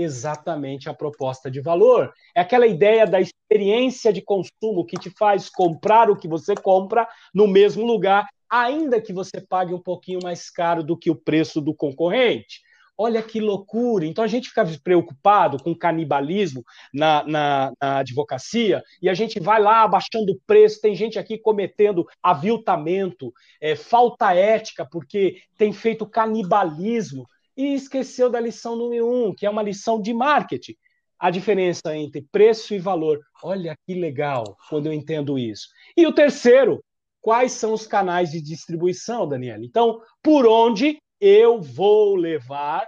exatamente a proposta de valor. É aquela ideia da experiência de consumo que te faz comprar o que você compra no mesmo lugar, ainda que você pague um pouquinho mais caro do que o preço do concorrente. Olha que loucura! Então a gente fica preocupado com canibalismo na, na, na, advocacia e a gente vai lá abaixando o preço. Tem gente aqui cometendo aviltamento, é, falta ética, porque tem feito canibalismo e esqueceu da lição número um, que é uma lição de marketing. A diferença entre preço e valor. Olha que legal quando eu entendo isso. E o terceiro, quais são os canais de distribuição, Daniela? Então, por onde eu vou levar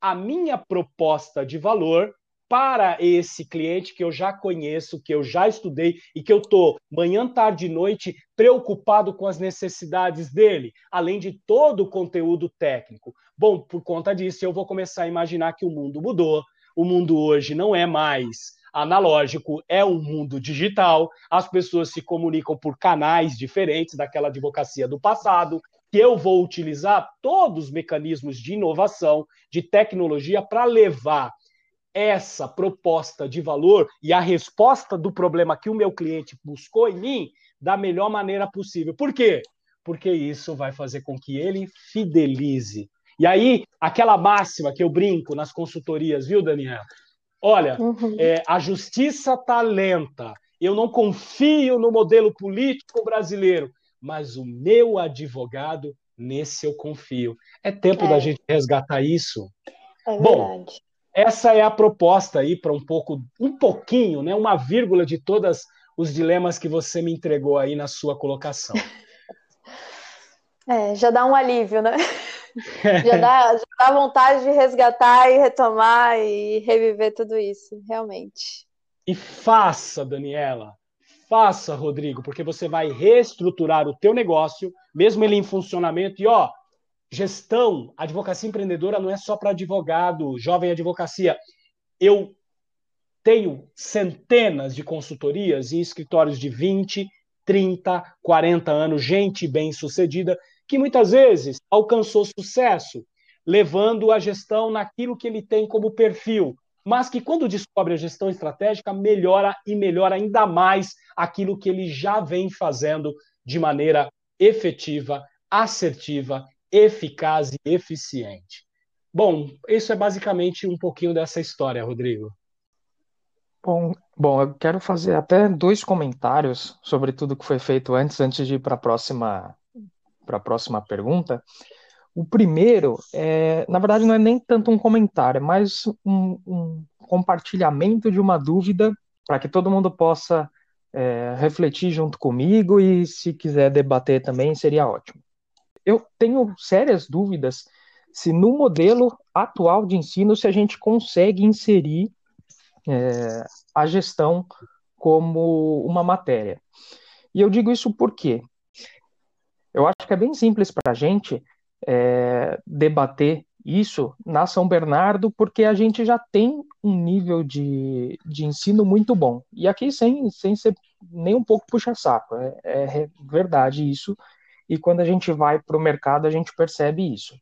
a minha proposta de valor para esse cliente que eu já conheço, que eu já estudei e que eu estou manhã, tarde e noite preocupado com as necessidades dele, além de todo o conteúdo técnico. Bom, por conta disso, eu vou começar a imaginar que o mundo mudou. O mundo hoje não é mais analógico, é um mundo digital. As pessoas se comunicam por canais diferentes daquela advocacia do passado. Que eu vou utilizar todos os mecanismos de inovação, de tecnologia, para levar essa proposta de valor e a resposta do problema que o meu cliente buscou em mim da melhor maneira possível. Por quê? Porque isso vai fazer com que ele fidelize. E aí, aquela máxima que eu brinco nas consultorias, viu, Daniela? Olha, uhum. é, a justiça está lenta. Eu não confio no modelo político brasileiro, mas o meu advogado, nesse eu confio. É tempo é. da gente resgatar isso. É Bom, essa é a proposta aí para um pouco, um pouquinho, né, uma vírgula de todas os dilemas que você me entregou aí na sua colocação. É, já dá um alívio, né? Já dá, já dá vontade de resgatar e retomar e reviver tudo isso, realmente. E faça, Daniela, faça, Rodrigo, porque você vai reestruturar o teu negócio, mesmo ele em funcionamento, e ó, gestão, advocacia empreendedora não é só para advogado, jovem advocacia. Eu tenho centenas de consultorias em escritórios de 20, 30, 40 anos, gente bem-sucedida, que muitas vezes alcançou sucesso, levando a gestão naquilo que ele tem como perfil, mas que quando descobre a gestão estratégica, melhora e melhora ainda mais aquilo que ele já vem fazendo de maneira efetiva, assertiva, eficaz e eficiente. Bom, isso é basicamente um pouquinho dessa história, Rodrigo. Bom, bom, eu quero fazer até dois comentários sobre tudo que foi feito antes, antes de ir para a próxima para a próxima pergunta. O primeiro, é, na verdade, não é nem tanto um comentário, é mais um, um compartilhamento de uma dúvida para que todo mundo possa é, refletir junto comigo e, se quiser debater também, seria ótimo. Eu tenho sérias dúvidas se no modelo atual de ensino se a gente consegue inserir é, a gestão como uma matéria. E eu digo isso porque eu acho que é bem simples para a gente é, debater isso na São Bernardo, porque a gente já tem um nível de, de ensino muito bom. E aqui, sem, sem ser nem um pouco puxa-saco, é, é verdade isso. E quando a gente vai para o mercado, a gente percebe isso.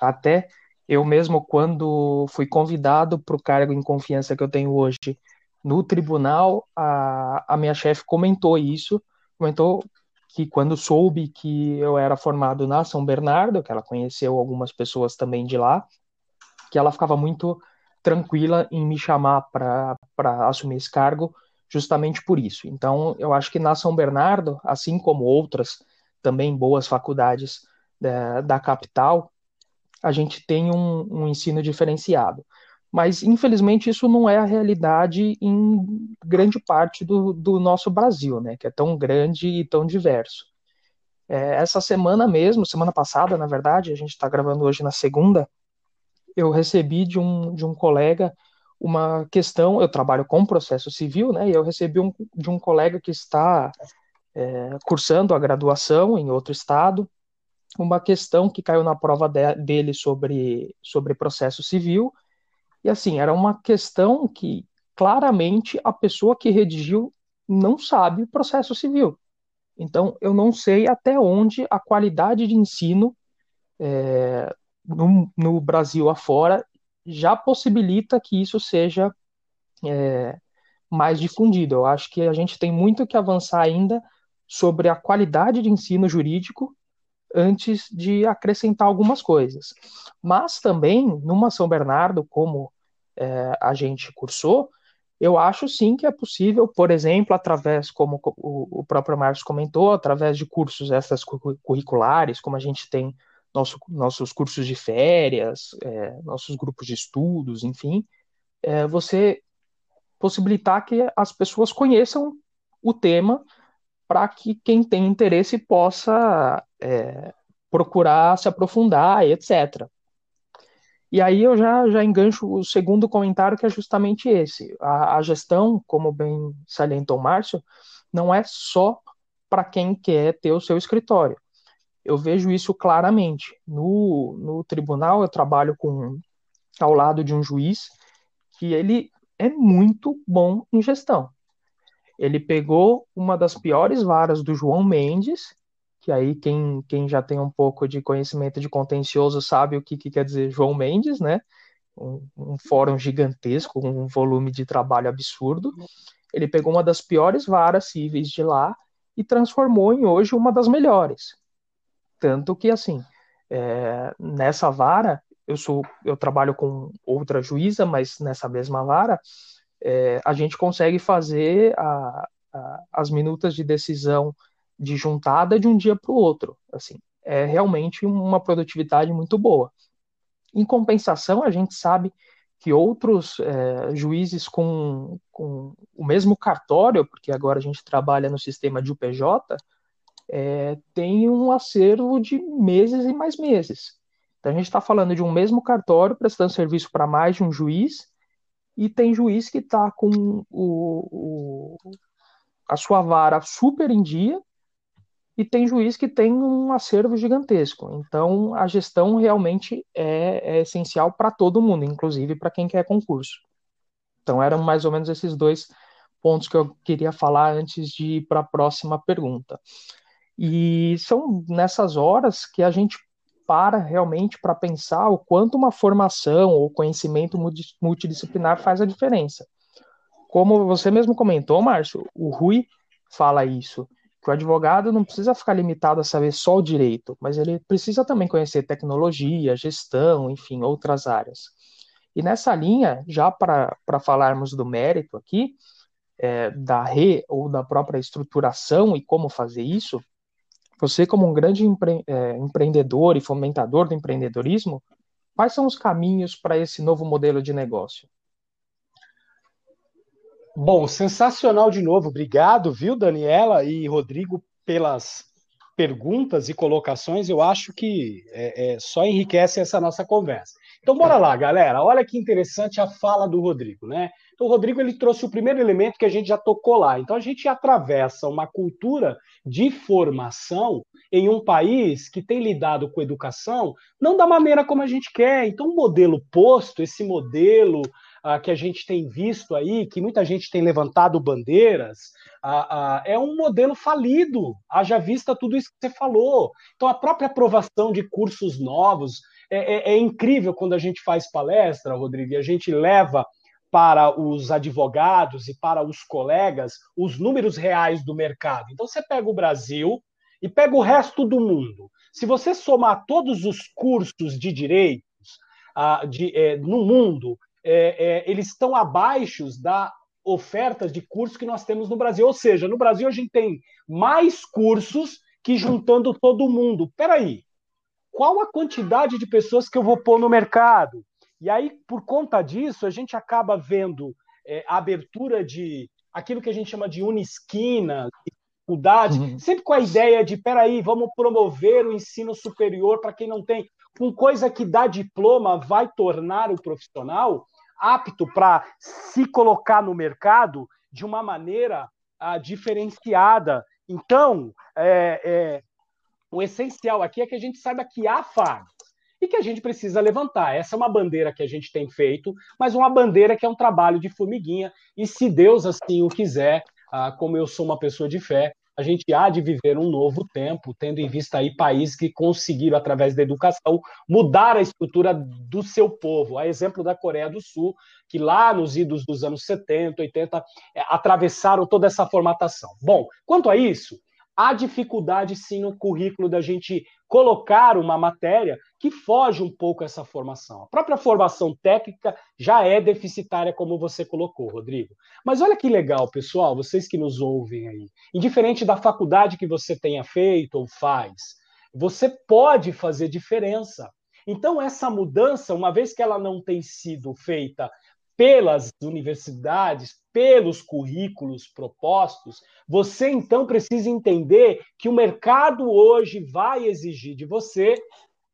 Até eu mesmo, quando fui convidado para o cargo em confiança que eu tenho hoje no tribunal, a, a minha chefe comentou isso, comentou que quando soube que eu era formado na São Bernardo, que ela conheceu algumas pessoas também de lá, que ela ficava muito tranquila em me chamar para assumir esse cargo, justamente por isso. Então, eu acho que na São Bernardo, assim como outras também boas faculdades da, da capital, a gente tem um, um ensino diferenciado. Mas, infelizmente, isso não é a realidade em grande parte do, do nosso Brasil, né? Que é tão grande e tão diverso. É, essa semana mesmo, semana passada, na verdade, a gente está gravando hoje na segunda, eu recebi de um, de um colega uma questão, eu trabalho com processo civil, né? E eu recebi um, de um colega que está é, cursando a graduação em outro estado, uma questão que caiu na prova de, dele sobre, sobre processo civil, e assim, era uma questão que claramente a pessoa que redigiu não sabe o processo civil. Então, eu não sei até onde a qualidade de ensino é, no, no, Brasil afora já possibilita que isso seja é, mais difundido. Eu acho que a gente tem muito que avançar ainda sobre a qualidade de ensino jurídico antes de acrescentar algumas coisas. Mas também, numa São Bernardo, como é, a gente cursou, eu acho sim que é possível, por exemplo, através, como o, próprio Marcos comentou, através de cursos extras curriculares, como a gente tem nosso, nossos cursos de férias, é, nossos grupos de estudos, enfim, é, você possibilitar que as pessoas conheçam o tema para que quem tem interesse possa é, procurar se aprofundar etc. E aí eu já, já engancho o segundo comentário, que é justamente esse. A, a gestão, como bem salientou o Márcio, não é só para quem quer ter o seu escritório. Eu vejo isso claramente. No, no tribunal, eu trabalho com ao lado de um juiz que ele é muito bom em gestão. Ele pegou uma das piores varas do João Mendes, que aí quem, quem já tem um pouco de conhecimento de contencioso sabe o que, que quer dizer João Mendes, né? Um, um, fórum gigantesco, um volume de trabalho absurdo. Ele pegou uma das piores varas cíveis de lá e transformou em hoje uma das melhores. Tanto que, assim, é, nessa vara, eu sou, eu trabalho com outra juíza, mas nessa mesma vara, é, a gente consegue fazer a, a, as minutas de decisão de juntada de um dia para o outro. Assim, é realmente uma produtividade muito boa. Em compensação, a gente sabe que outros é, juízes com, com o mesmo cartório, porque agora a gente trabalha no sistema de UPJ, é, tem um acervo de meses e mais meses. Então a gente está falando de um mesmo cartório prestando serviço para mais de um juiz, e tem juiz que está com o, o, a sua vara super em dia, e tem juiz que tem um acervo gigantesco. Então, a gestão realmente é, é essencial para todo mundo, inclusive para quem quer concurso. Então, eram mais ou menos esses dois pontos que eu queria falar antes de ir para a próxima pergunta. E são nessas horas que a gente para realmente para pensar o quanto uma formação ou conhecimento multidisciplinar faz a diferença. Como você mesmo comentou, Márcio, o Rui fala isso que o advogado não precisa ficar limitado a saber só o direito, mas ele precisa também conhecer tecnologia, gestão, enfim, outras áreas. E nessa linha, já para falarmos do mérito aqui, é, da re ou da própria estruturação e como fazer isso, você, como um grande empre é, empreendedor e fomentador do empreendedorismo, quais são os caminhos para esse novo modelo de negócio? Bom, sensacional de novo. Obrigado, viu, Daniela e Rodrigo, pelas perguntas e colocações. Eu acho que é, é, só enriquece essa nossa conversa. Então, bora lá, galera. Olha que interessante a fala do Rodrigo, né? Então, o Rodrigo ele trouxe o primeiro elemento que a gente já tocou lá. Então, a gente atravessa uma cultura de formação em um país que tem lidado com educação não da maneira como a gente quer. Então, o modelo posto, esse modelo ah, que a gente tem visto aí, que muita gente tem levantado bandeiras, ah, ah, é um modelo falido, haja vista tudo isso que você falou. Então, a própria aprovação de cursos novos é, é, é incrível quando a gente faz palestra, Rodrigo, e a gente leva para os advogados e para os colegas os números reais do mercado. Então, você pega o Brasil e pega o resto do mundo. Se você somar todos os cursos de direitos uh, de, eh, no mundo, é, é, eles estão abaixo da oferta de cursos que nós temos no Brasil. Ou seja, no Brasil a gente tem mais cursos que juntando todo mundo. Peraí, qual a quantidade de pessoas que eu vou pôr no mercado? E aí, por conta disso, a gente acaba vendo é, a abertura de aquilo que a gente chama de unisquina, dificuldades, uhum. sempre com a ideia de, peraí, vamos promover o ensino superior para quem não tem. Com coisa que dá diploma vai tornar o profissional apto para se colocar no mercado de uma maneira ah, diferenciada. Então, é, é, o essencial aqui é que a gente saiba que há fardos e que a gente precisa levantar. Essa é uma bandeira que a gente tem feito, mas uma bandeira que é um trabalho de formiguinha, e se Deus assim o quiser, ah, como eu sou uma pessoa de fé, a gente há de viver um novo tempo, tendo em vista aí países que conseguiram, através da educação, mudar a estrutura do seu povo. A exemplo da Coreia do Sul, que lá nos idos dos anos 70, 80, é, atravessaram toda essa formatação. Bom, quanto a isso, há dificuldade sim no currículo da gente colocar uma matéria que foge um pouco essa formação. A própria formação técnica já é deficitária, como você colocou, Rodrigo. Mas olha que legal, pessoal, vocês que nos ouvem aí. Indiferente da faculdade que você tenha feito ou faz, você pode fazer diferença. Então, essa mudança, uma vez que ela não tem sido feita pelas universidades, pelos currículos propostos, você então precisa entender que o mercado hoje vai exigir de você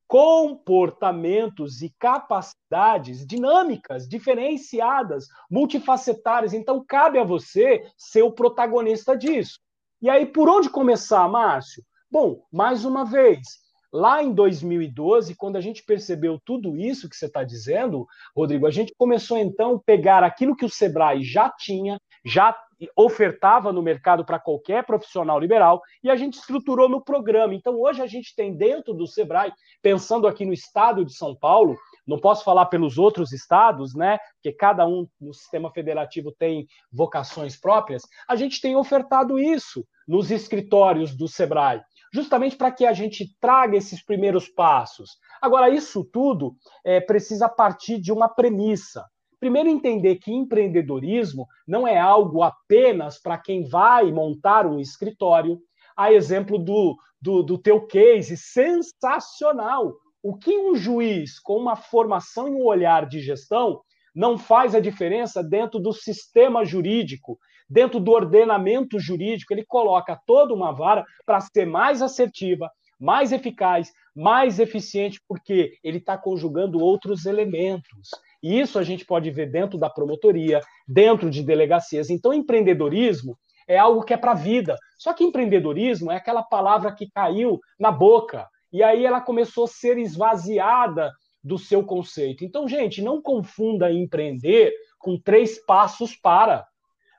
comportamentos e capacidades dinâmicas, diferenciadas, multifacetárias. Então, cabe a você ser o protagonista disso. E aí, por onde começar, Márcio? Bom, mais uma vez, Lá em 2012, quando a gente percebeu tudo isso que você está dizendo, Rodrigo, a gente começou então a pegar aquilo que o Sebrae já tinha, já ofertava no mercado para qualquer profissional liberal e a gente estruturou no programa. Então, hoje a gente tem dentro do Sebrae, pensando aqui no estado de São Paulo, não posso falar pelos outros estados, né? Porque cada um no sistema federativo tem vocações próprias. A gente tem ofertado isso nos escritórios do Sebrae justamente para que a gente traga esses primeiros passos. Agora, isso tudo é, precisa partir de uma premissa. Primeiro, entender que empreendedorismo não é algo apenas para quem vai montar um escritório. A exemplo do, do, do teu case, sensacional. O que um juiz com uma formação e um olhar de gestão não faz a diferença dentro do sistema jurídico, dentro do ordenamento jurídico. Ele coloca toda uma vara para ser mais assertiva, mais eficaz, mais eficiente, porque ele está conjugando outros elementos. E isso a gente pode ver dentro da promotoria, dentro de delegacias. Então, empreendedorismo é algo que é para a vida. Só que empreendedorismo é aquela palavra que caiu na boca. E aí ela começou a ser esvaziada do seu conceito. Então, gente, não confunda empreender com três passos para.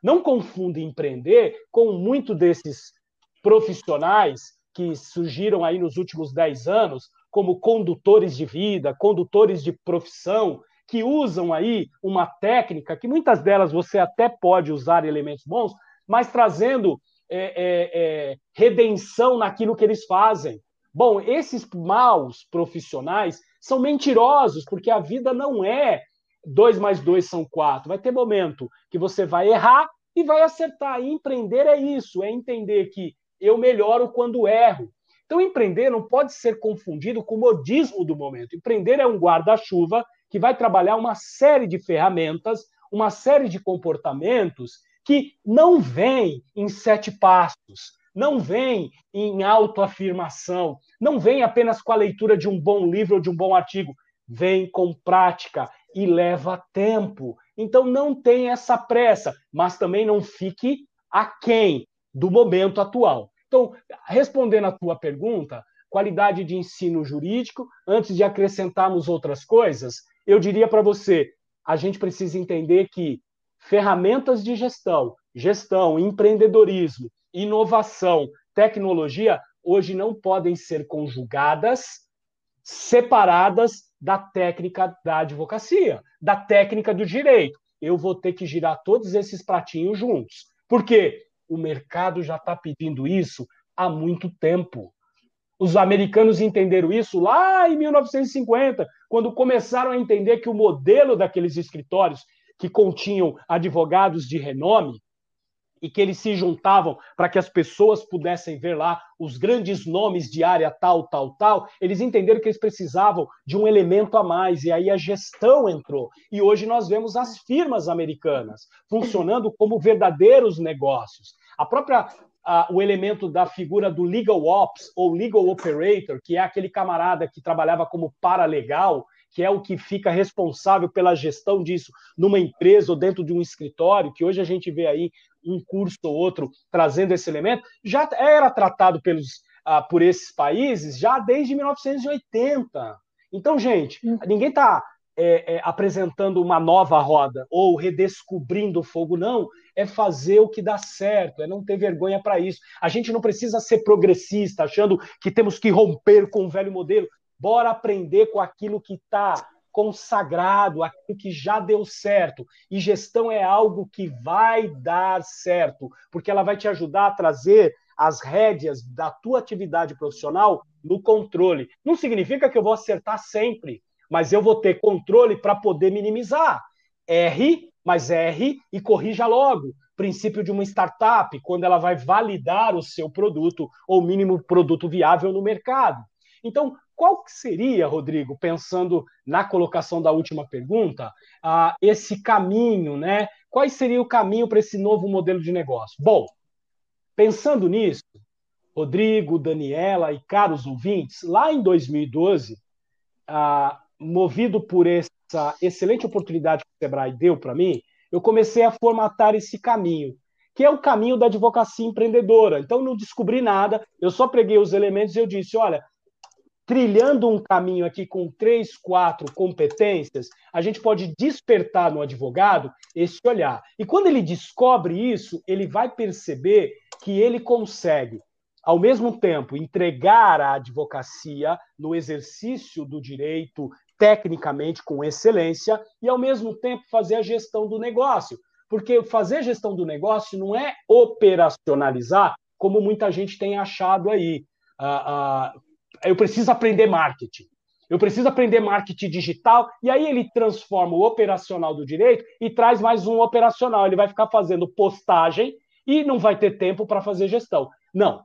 Não confunda empreender com muito desses profissionais que surgiram aí nos últimos dez anos, como condutores de vida, condutores de profissão, que usam aí uma técnica que muitas delas você até pode usar elementos bons, mas trazendo é, é, é, redenção naquilo que eles fazem. Bom, esses maus profissionais são mentirosos, porque a vida não é dois mais dois são quatro. Vai ter momento que você vai errar e vai acertar. E empreender é isso, é entender que eu melhoro quando erro. Então, empreender não pode ser confundido com o modismo do momento. Empreender é um guarda-chuva que vai trabalhar uma série de ferramentas, uma série de comportamentos que não vem em sete passos, não vem em autoafirmação, não vem apenas com a leitura de um bom livro ou de um bom artigo, vem com prática e leva tempo. Então não tem essa pressa, mas também não fique aquém do momento atual. Então, respondendo à tua pergunta, qualidade de ensino jurídico, antes de acrescentarmos outras coisas, eu diria para você, a gente precisa entender que ferramentas de gestão, gestão, empreendedorismo, inovação, tecnologia, hoje não podem ser conjugadas separadas da técnica da advocacia, da técnica do direito. Eu vou ter que girar todos esses pratinhos juntos. Por quê? O mercado já está pedindo isso há muito tempo. Os americanos entenderam isso lá em 1950, quando começaram a entender que o modelo daqueles escritórios que continham advogados de renome e que eles se juntavam para que as pessoas pudessem ver lá os grandes nomes de área tal, tal, tal, eles entenderam que eles precisavam de um elemento a mais, e aí a gestão entrou. E hoje nós vemos as firmas americanas funcionando como verdadeiros negócios. A própria o elemento da figura do legal ops ou legal operator, que é aquele camarada que trabalhava como paralegal, que é o que fica responsável pela gestão disso numa empresa ou dentro de um escritório, que hoje a gente vê aí um curso ou outro trazendo esse elemento, já era tratado pelos, ah, por esses países já desde 1980. Então, gente, hum. ninguém está é, é, apresentando uma nova roda ou redescobrindo o fogo, não. É fazer o que dá certo, é não ter vergonha para isso. A gente não precisa ser progressista, achando que temos que romper com o velho modelo. Bora aprender com aquilo que está consagrado, aquilo que já deu certo. E gestão é algo que vai dar certo, porque ela vai te ajudar a trazer as rédeas da tua atividade profissional no controle. Não significa que eu vou acertar sempre, mas eu vou ter controle para poder minimizar. Erre, mas erre e corrija logo. Princípio de uma startup, quando ela vai validar o seu produto ou mínimo produto viável no mercado. Então, qual seria, Rodrigo, pensando na colocação da última pergunta, esse caminho, né? Qual seria o caminho para esse novo modelo de negócio? Bom, pensando nisso, Rodrigo, Daniela e caros ouvintes, lá em 2012, uh, movido por essa excelente oportunidade que o Sebrae deu para mim, eu comecei a formatar esse caminho, que é o caminho da advocacia empreendedora. Então, não descobri nada, eu só preguei os elementos e eu disse: olha, trilhando um caminho aqui com três, quatro competências, a gente pode despertar no advogado esse olhar. E quando ele descobre isso, ele vai perceber que ele consegue, ao mesmo tempo, entregar a advocacia no exercício do direito tecnicamente com excelência e, ao mesmo tempo, fazer a gestão do negócio. Porque fazer gestão do negócio não é operacionalizar, como muita gente tem achado aí. Ah, ah, eu preciso aprender marketing. Eu preciso aprender marketing digital, e aí ele transforma o operacional do direito e traz mais um operacional. Ele vai ficar fazendo postagem e não vai ter tempo para fazer gestão. Não.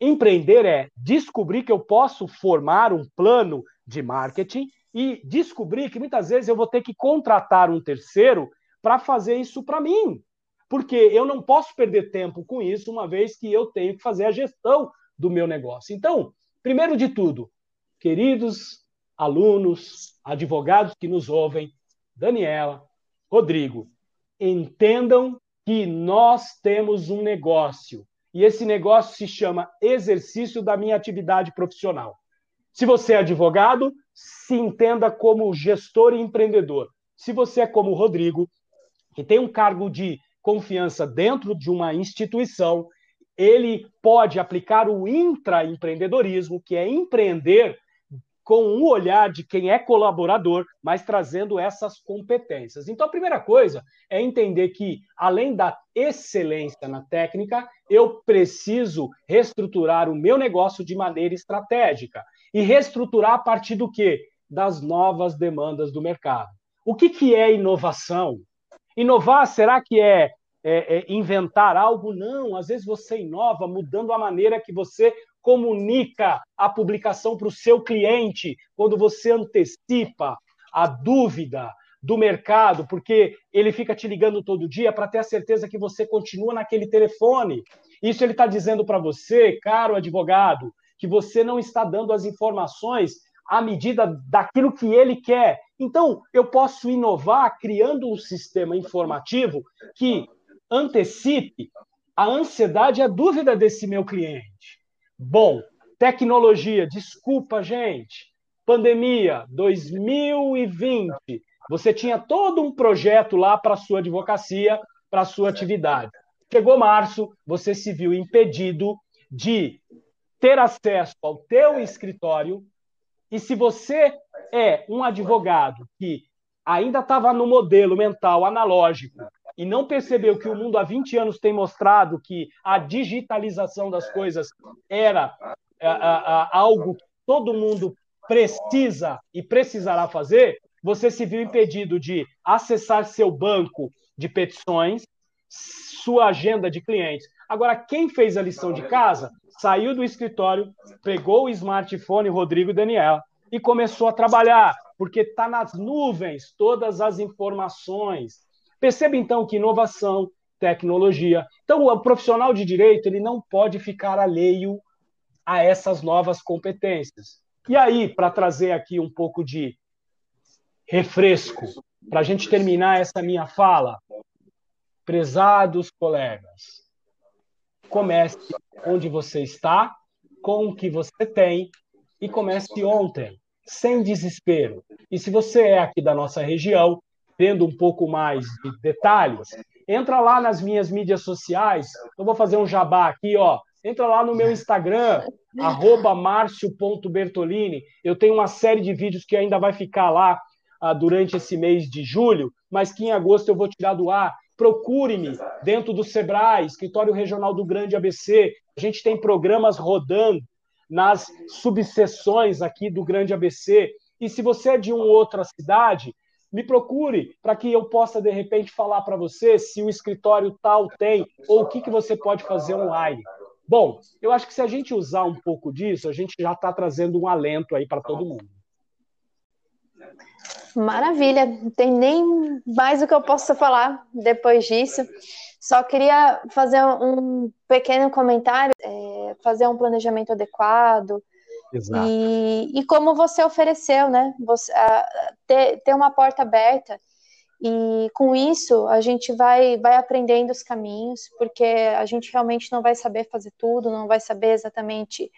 Empreender é descobrir que eu posso formar um plano de marketing e descobri que muitas vezes eu vou ter que contratar um terceiro para fazer isso para mim. Porque eu não posso perder tempo com isso, uma vez que eu tenho que fazer a gestão do meu negócio. Então, primeiro de tudo, queridos alunos, advogados que nos ouvem, Daniela, Rodrigo, entendam que nós temos um negócio e esse negócio se chama exercício da minha atividade profissional. Se você é advogado, se entenda como gestor e empreendedor. Se você é como o Rodrigo, que tem um cargo de confiança dentro de uma instituição, ele pode aplicar o intraempreendedorismo, que é empreender com um olhar de quem é colaborador, mas trazendo essas competências. Então, a primeira coisa é entender que, além da excelência na técnica, eu preciso reestruturar o meu negócio de maneira estratégica. E reestruturar a partir do quê? Das novas demandas do mercado. O que, que é inovação? Inovar, será que é, é, é inventar algo? Não, às vezes você inova mudando a maneira que você comunica a publicação para o seu cliente, quando você antecipa a dúvida do mercado, porque ele fica te ligando todo dia para ter a certeza que você continua naquele telefone. Isso ele está dizendo para você, caro advogado, que você não está dando as informações à medida daquilo que ele quer. Então, eu posso inovar criando um sistema informativo que antecipe a ansiedade e a dúvida desse meu cliente. Bom, tecnologia, desculpa, gente. Pandemia 2020. Você tinha todo um projeto lá para sua advocacia, para sua atividade. Chegou março, você se viu impedido de ter acesso ao teu escritório. E se você é um advogado que ainda estava no modelo mental analógico e não percebeu que o mundo há 20 anos tem mostrado que a digitalização das coisas era a, a, a, algo que todo mundo precisa e precisará fazer, você se viu impedido de acessar seu banco de petições, sua agenda de clientes. Agora, quem fez a lição de casa saiu do escritório, pegou o smartphone, Rodrigo e Daniela, e começou a trabalhar, porque está nas nuvens todas as informações, Perceba então que inovação, tecnologia. Então, o profissional de direito ele não pode ficar alheio a essas novas competências. E aí, para trazer aqui um pouco de refresco, para a gente terminar essa minha fala, prezados colegas, comece onde você está, com o que você tem, e comece ontem, sem desespero. E se você é aqui da nossa região, tendo um pouco mais de detalhes, entra lá nas minhas mídias sociais. Eu vou fazer um jabá aqui, ó. Entra lá no meu Instagram, marcio.bertolini. Eu tenho uma série de vídeos que ainda vai ficar lá ah, durante esse mês de julho, mas que em agosto eu vou tirar do ar. Procure-me dentro do Sebrae, Escritório Regional do Grande ABC. A gente tem programas rodando nas subseções aqui do Grande ABC. E se você é de uma outra cidade, me procure para que eu possa, de repente, falar para você se o escritório tal tem ou o que, que você pode fazer online. Bom, eu acho que se a gente usar um pouco disso, a gente já está trazendo um alento aí para todo mundo. Maravilha, não tem nem mais o que eu possa falar depois disso. Só queria fazer um pequeno comentário, é, fazer um planejamento adequado, Exato. E, e como você ofereceu, né? Você, ter, ter uma porta aberta. E com isso a gente vai, vai aprendendo os caminhos, porque a gente realmente não vai saber fazer tudo, não vai saber exatamente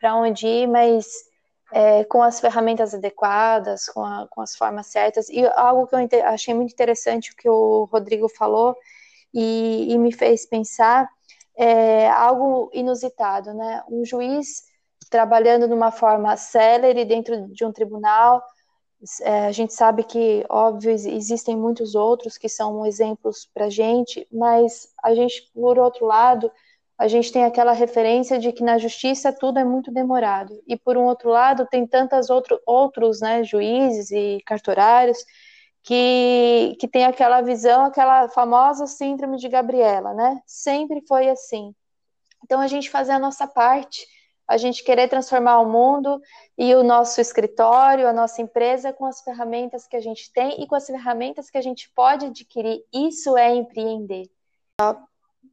para onde ir, mas é, com as ferramentas adequadas, com, a, com as formas certas. E algo que eu achei muito interessante o que o Rodrigo falou e, e me fez pensar é algo inusitado, né? Um juiz trabalhando de uma forma célere dentro de um tribunal. É, a gente sabe que, óbvio, existem muitos outros que são exemplos para a gente, mas a gente, por outro lado, a gente tem aquela referência de que na justiça tudo é muito demorado. E por um outro lado, tem tantos outro, outros né, juízes e cartorários que, que tem aquela visão, aquela famosa síndrome de Gabriela, né? Sempre foi assim. Então a gente fazer a nossa parte a gente querer transformar o mundo e o nosso escritório, a nossa empresa com as ferramentas que a gente tem e com as ferramentas que a gente pode adquirir. Isso é empreender. Só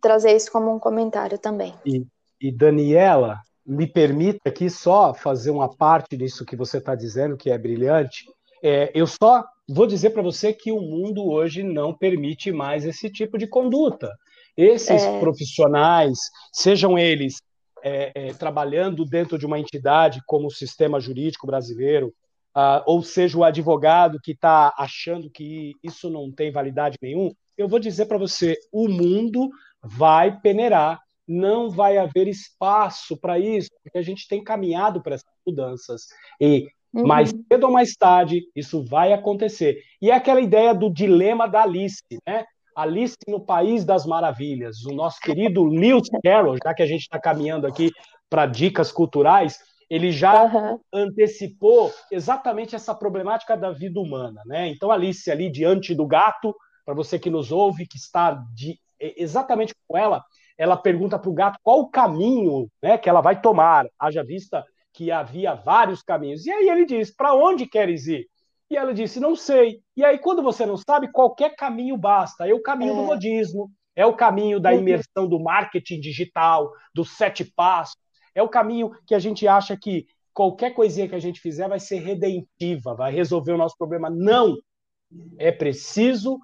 trazer isso como um comentário também. E, e Daniela, me permita aqui só fazer uma parte disso que você está dizendo, que é brilhante. É, eu só vou dizer para você que o mundo hoje não permite mais esse tipo de conduta. Esses é... profissionais, sejam eles é, é, trabalhando dentro de uma entidade como o sistema jurídico brasileiro, uh, ou seja, o advogado que está achando que isso não tem validade nenhum, eu vou dizer para você: o mundo vai peneirar, não vai haver espaço para isso, porque a gente tem caminhado para essas mudanças. E uhum. mais cedo ou mais tarde, isso vai acontecer. E é aquela ideia do dilema da Alice, né? Alice no País das Maravilhas. O nosso querido Lewis Carroll, já que a gente está caminhando aqui para dicas culturais, ele já uhum. antecipou exatamente essa problemática da vida humana, né? Então Alice ali diante do gato, para você que nos ouve, que está de, exatamente com ela, ela pergunta para o gato qual o caminho, né, que ela vai tomar, haja vista que havia vários caminhos. E aí ele diz: "Para onde queres ir?" E ela disse: Não sei. E aí, quando você não sabe, qualquer caminho basta. É o caminho é. do modismo, é o caminho da imersão do marketing digital, dos sete passos, é o caminho que a gente acha que qualquer coisinha que a gente fizer vai ser redentiva, vai resolver o nosso problema. Não! É preciso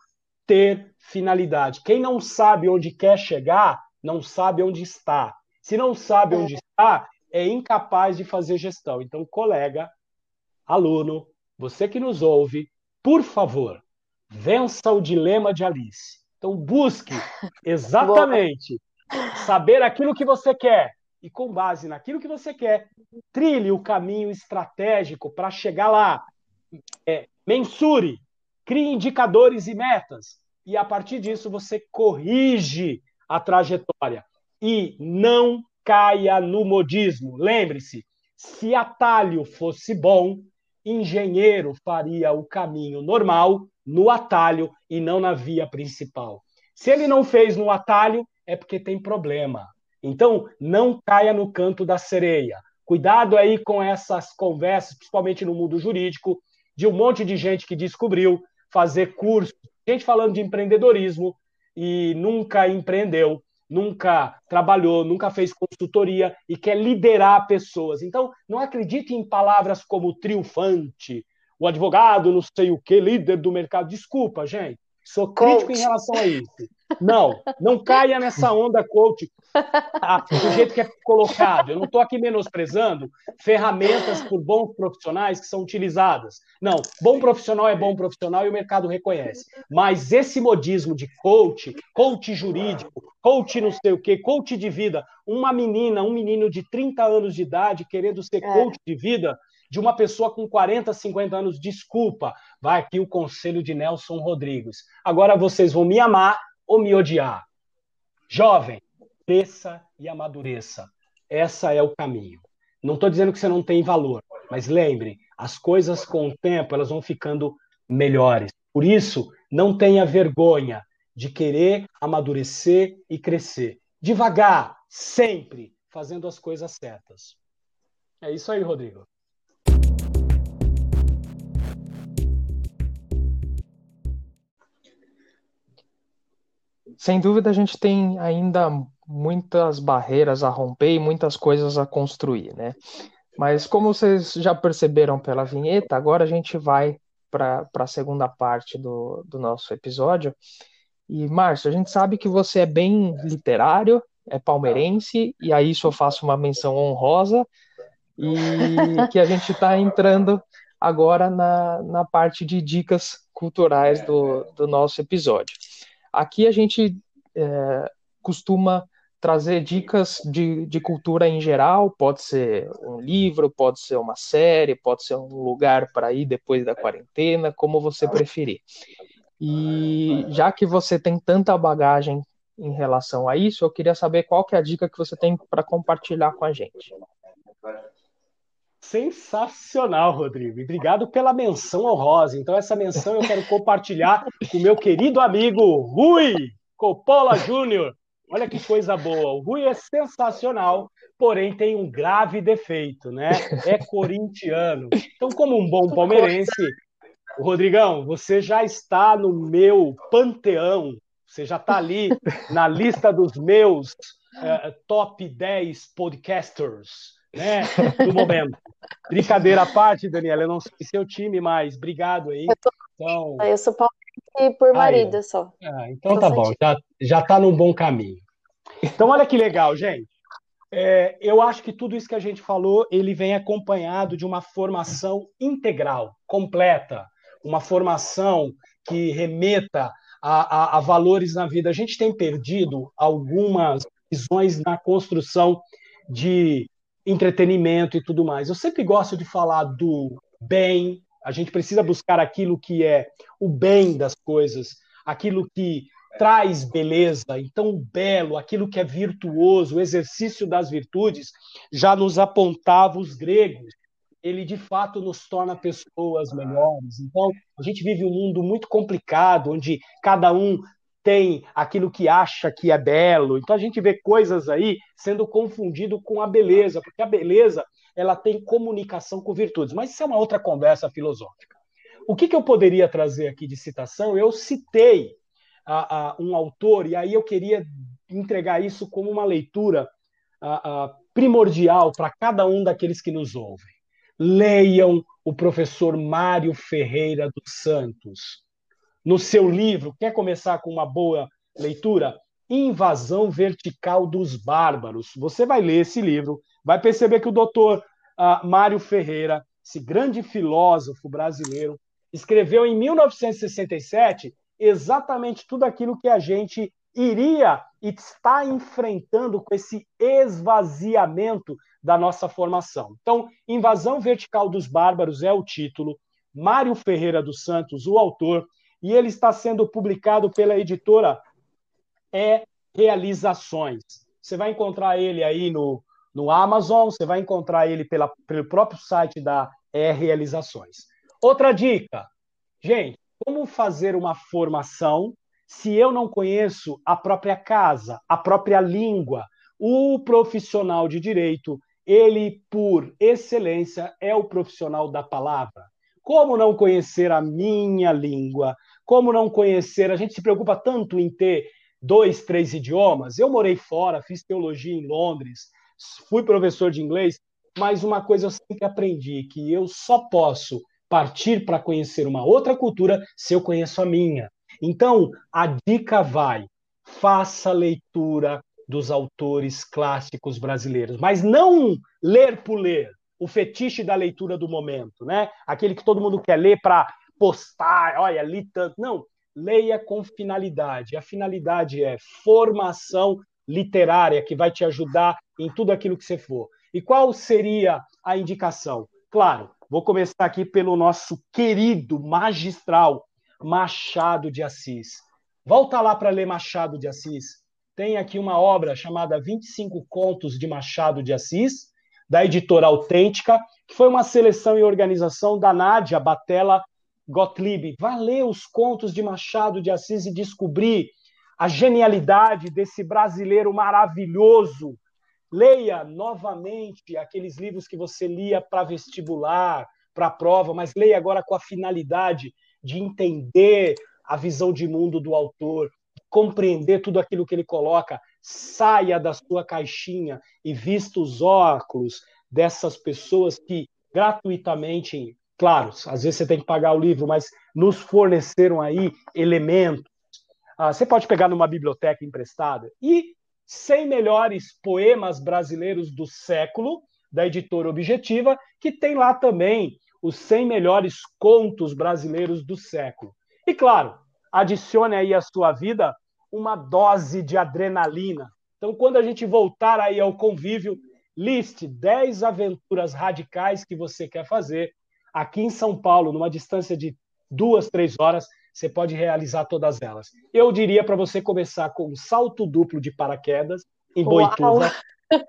ter finalidade. Quem não sabe onde quer chegar, não sabe onde está. Se não sabe onde é. está, é incapaz de fazer gestão. Então, colega, aluno, você que nos ouve, por favor, vença o dilema de Alice. Então, busque exatamente saber aquilo que você quer e, com base naquilo que você quer, trilhe o caminho estratégico para chegar lá. É, mensure, crie indicadores e metas. E, a partir disso, você corrige a trajetória. E não caia no modismo. Lembre-se, se atalho fosse bom, engenheiro faria o caminho normal no atalho e não na via principal. Se ele não fez no atalho, é porque tem problema. Então, não caia no canto da sereia. Cuidado aí com essas conversas, principalmente no mundo jurídico, de um monte de gente que descobriu fazer curso, gente falando de empreendedorismo e nunca empreendeu, nunca trabalhou, nunca fez consultoria e quer liderar pessoas. Então, não acredite em palavras como triunfante, o advogado, não sei o que, líder do mercado. Desculpa, gente. Sou crítico coach. em relação a isso. Não, não caia nessa onda coach ah, do jeito que é colocado. Eu não estou aqui menosprezando ferramentas por bons profissionais que são utilizadas. Não, bom profissional é bom profissional e o mercado reconhece. Mas esse modismo de coach, coach jurídico, coach não sei o quê, coach de vida, uma menina, um menino de 30 anos de idade querendo ser é. coach de vida, de uma pessoa com 40, 50 anos, desculpa, vai aqui o conselho de Nelson Rodrigues. Agora vocês vão me amar ou me odiar. Jovem, cresça e amadureça. Essa é o caminho. Não estou dizendo que você não tem valor, mas lembre, as coisas com o tempo elas vão ficando melhores. Por isso, não tenha vergonha de querer amadurecer e crescer. Devagar, sempre, fazendo as coisas certas. É isso aí, Rodrigo. Sem dúvida, a gente tem ainda muitas barreiras a romper e muitas coisas a construir, né? Mas como vocês já perceberam pela vinheta, agora a gente vai para a segunda parte do, do nosso episódio. E, Márcio, a gente sabe que você é bem literário, é palmeirense, e a isso eu faço uma menção honrosa, e que a gente está entrando agora na, na parte de dicas culturais do, do nosso episódio. Aqui a gente é, costuma trazer dicas de, de cultura em geral, pode ser um livro, pode ser uma série, pode ser um lugar para ir depois da quarentena, como você preferir. E já que você tem tanta bagagem em relação a isso, eu queria saber qual que é a dica que você tem para compartilhar com a gente. Sensacional, Rodrigo. Obrigado pela menção honrosa. Então, essa menção eu quero compartilhar com o meu querido amigo Rui Coppola Júnior, Olha que coisa boa. O Rui é sensacional, porém tem um grave defeito, né? É corintiano. Então, como um bom palmeirense, Rodrigão, você já está no meu panteão. Você já está ali na lista dos meus uh, top 10 podcasters, né? Do momento. Brincadeira à parte, Daniela, eu não sei seu time, mas obrigado aí. Eu, tô... então... eu sou palmeirense por marido aí. só. Ah, então tá bom, já, já tá num bom caminho. Então, olha que legal, gente. É, eu acho que tudo isso que a gente falou, ele vem acompanhado de uma formação integral, completa, uma formação que remeta a, a, a valores na vida. A gente tem perdido algumas visões na construção de entretenimento e tudo mais. Eu sempre gosto de falar do bem, a gente precisa buscar aquilo que é o bem das coisas, aquilo que traz beleza, então o belo, aquilo que é virtuoso, o exercício das virtudes, já nos apontava os gregos. Ele de fato nos torna pessoas melhores. Então, a gente vive um mundo muito complicado, onde cada um tem aquilo que acha que é belo. Então a gente vê coisas aí sendo confundido com a beleza, porque a beleza ela tem comunicação com virtudes. Mas isso é uma outra conversa filosófica. O que, que eu poderia trazer aqui de citação? Eu citei a, a, um autor, e aí eu queria entregar isso como uma leitura a, primordial para cada um daqueles que nos ouvem. Leiam o professor Mário Ferreira dos Santos. No seu livro, quer começar com uma boa leitura? Invasão Vertical dos Bárbaros. Você vai ler esse livro, vai perceber que o doutor uh, Mário Ferreira, esse grande filósofo brasileiro, escreveu em 1967 exatamente tudo aquilo que a gente iria e está enfrentando com esse esvaziamento da nossa formação. Então, Invasão Vertical dos Bárbaros é o título, Mário Ferreira dos Santos, o autor, e ele está sendo publicado pela editora É Realizações. Você vai encontrar ele aí no, no Amazon, você vai encontrar ele pela, pelo próprio site da É Realizações. Outra dica, gente, como fazer uma formação se eu não conheço a própria casa, a própria língua? O profissional de direito, ele, por excelência, é o profissional da palavra. Como não conhecer a minha língua? Como não conhecer? A gente se preocupa tanto em ter dois, três idiomas. Eu morei fora, fiz teologia em Londres, fui professor de inglês, mas uma coisa eu sempre aprendi que eu só posso partir para conhecer uma outra cultura se eu conheço a minha. Então, a dica vai: faça leitura dos autores clássicos brasileiros, mas não ler por ler, o fetiche da leitura do momento, né? Aquele que todo mundo quer ler para postar, olha, li tanto. Não, leia com finalidade. A finalidade é formação literária que vai te ajudar em tudo aquilo que você for. E qual seria a indicação? Claro, Vou começar aqui pelo nosso querido magistral Machado de Assis. Volta lá para ler Machado de Assis. Tem aqui uma obra chamada 25 Contos de Machado de Assis, da editora Autêntica, que foi uma seleção e organização da Nádia Batella Gottlieb. Vá ler os contos de Machado de Assis e descobrir a genialidade desse brasileiro maravilhoso Leia novamente aqueles livros que você lia para vestibular, para prova, mas leia agora com a finalidade de entender a visão de mundo do autor, compreender tudo aquilo que ele coloca. Saia da sua caixinha e vista os óculos dessas pessoas que gratuitamente, claro, às vezes você tem que pagar o livro, mas nos forneceram aí elementos. Ah, você pode pegar numa biblioteca emprestada e 100 melhores poemas brasileiros do século, da editora Objetiva, que tem lá também os 100 melhores contos brasileiros do século. E claro, adicione aí à sua vida uma dose de adrenalina. Então, quando a gente voltar aí ao convívio, liste 10 aventuras radicais que você quer fazer aqui em São Paulo, numa distância de duas, três horas você pode realizar todas elas. Eu diria para você começar com um salto duplo de paraquedas em Boituva.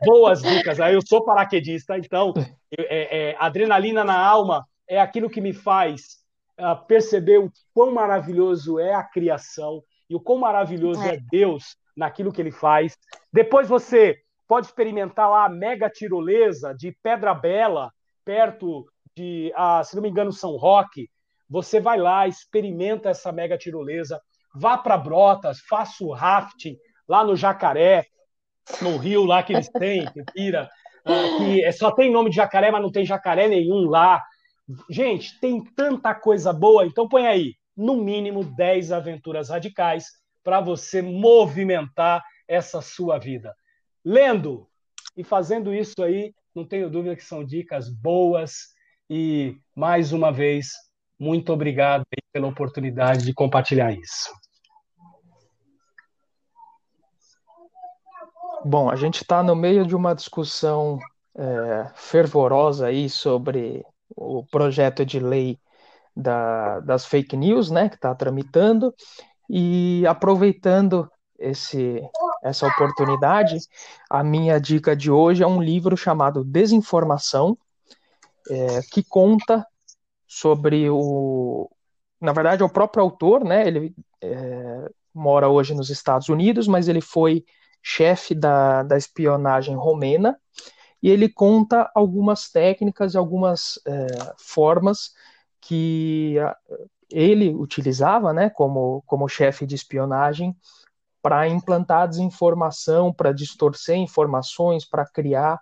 Boas dicas. Eu sou paraquedista, então é, é, adrenalina na alma é aquilo que me faz uh, perceber o quão maravilhoso é a criação e o quão maravilhoso é, é Deus naquilo que ele faz. Depois você pode experimentar lá a mega tirolesa de Pedra Bela, perto de, ah, se não me engano, São Roque. Você vai lá, experimenta essa mega tirolesa, vá para Brotas, faça o rafting lá no Jacaré, no rio lá que eles têm, que tira, ah, que é, só tem nome de jacaré, mas não tem jacaré nenhum lá. Gente, tem tanta coisa boa, então põe aí, no mínimo 10 aventuras radicais para você movimentar essa sua vida. Lendo e fazendo isso aí, não tenho dúvida que são dicas boas e mais uma vez muito obrigado pela oportunidade de compartilhar isso. Bom, a gente está no meio de uma discussão é, fervorosa aí sobre o projeto de lei da, das fake news, né, que está tramitando, e aproveitando esse, essa oportunidade, a minha dica de hoje é um livro chamado Desinformação, é, que conta sobre o. Na verdade, é o próprio autor, né? Ele é, mora hoje nos Estados Unidos, mas ele foi chefe da, da espionagem romena e ele conta algumas técnicas e algumas é, formas que ele utilizava, né, como, como chefe de espionagem, para implantar desinformação, para distorcer informações, para criar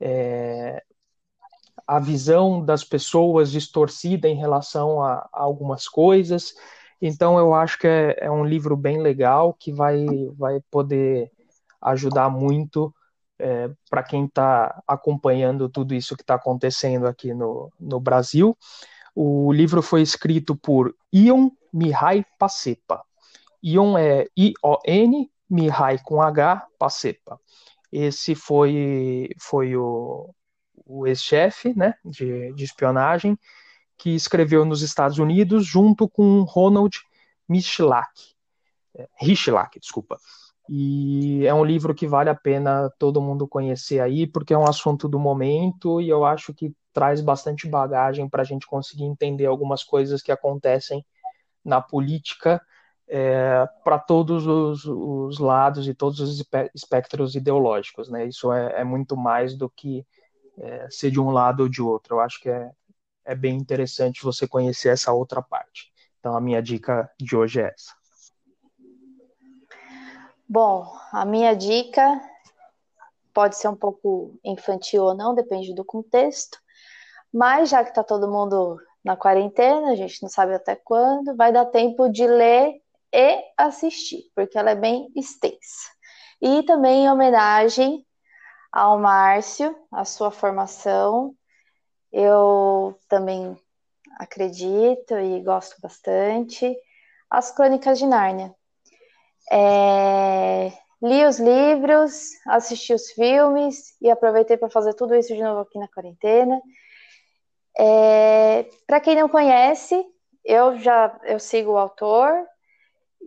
é, a visão das pessoas distorcida em relação a, a, algumas coisas. Então, eu acho que é, é um livro bem legal que vai, vai poder ajudar muito é, para quem está acompanhando tudo isso que está acontecendo aqui no, no Brasil. O livro foi escrito por Ion Mihai Pacepa. Ion é I-O-N, Mihai com H, Pacepa. Esse foi, foi o, o ex-chefe né, de, de espionagem que escreveu nos Estados Unidos junto com Ronald Michlak, é, desculpa. E é um livro que vale a pena todo mundo conhecer aí, porque é um assunto do momento e eu acho que traz bastante bagagem para a gente conseguir entender algumas coisas que acontecem na política é, para todos os, os, lados e todos os espectros ideológicos. Né? Isso é, é muito mais do que é, ser de um lado ou de outro. Eu acho que é, é bem interessante você conhecer essa outra parte. Então, a minha dica de hoje é essa. Bom, a minha dica pode ser um pouco infantil ou não, depende do contexto. Mas já que está todo mundo na quarentena, a gente não sabe até quando, vai dar tempo de ler e assistir, porque ela é bem extensa. E também em homenagem ao Márcio, a sua formação, eu também acredito e gosto bastante. As Crônicas de Nárnia. É, li os livros, assisti os filmes e aproveitei para fazer tudo isso de novo aqui na quarentena. É, para quem não conhece, eu já eu sigo o autor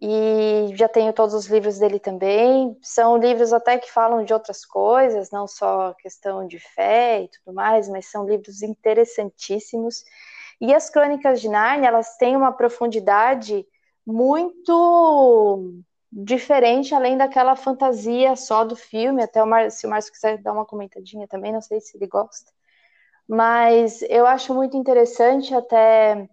e já tenho todos os livros dele também. São livros até que falam de outras coisas, não só questão de fé e tudo mais, mas são livros interessantíssimos. E as Crônicas de Narnia, elas têm uma profundidade muito diferente, além daquela fantasia só do filme. Até o Mar... se o Márcio quiser dar uma comentadinha também, não sei se ele gosta. Mas eu acho muito interessante até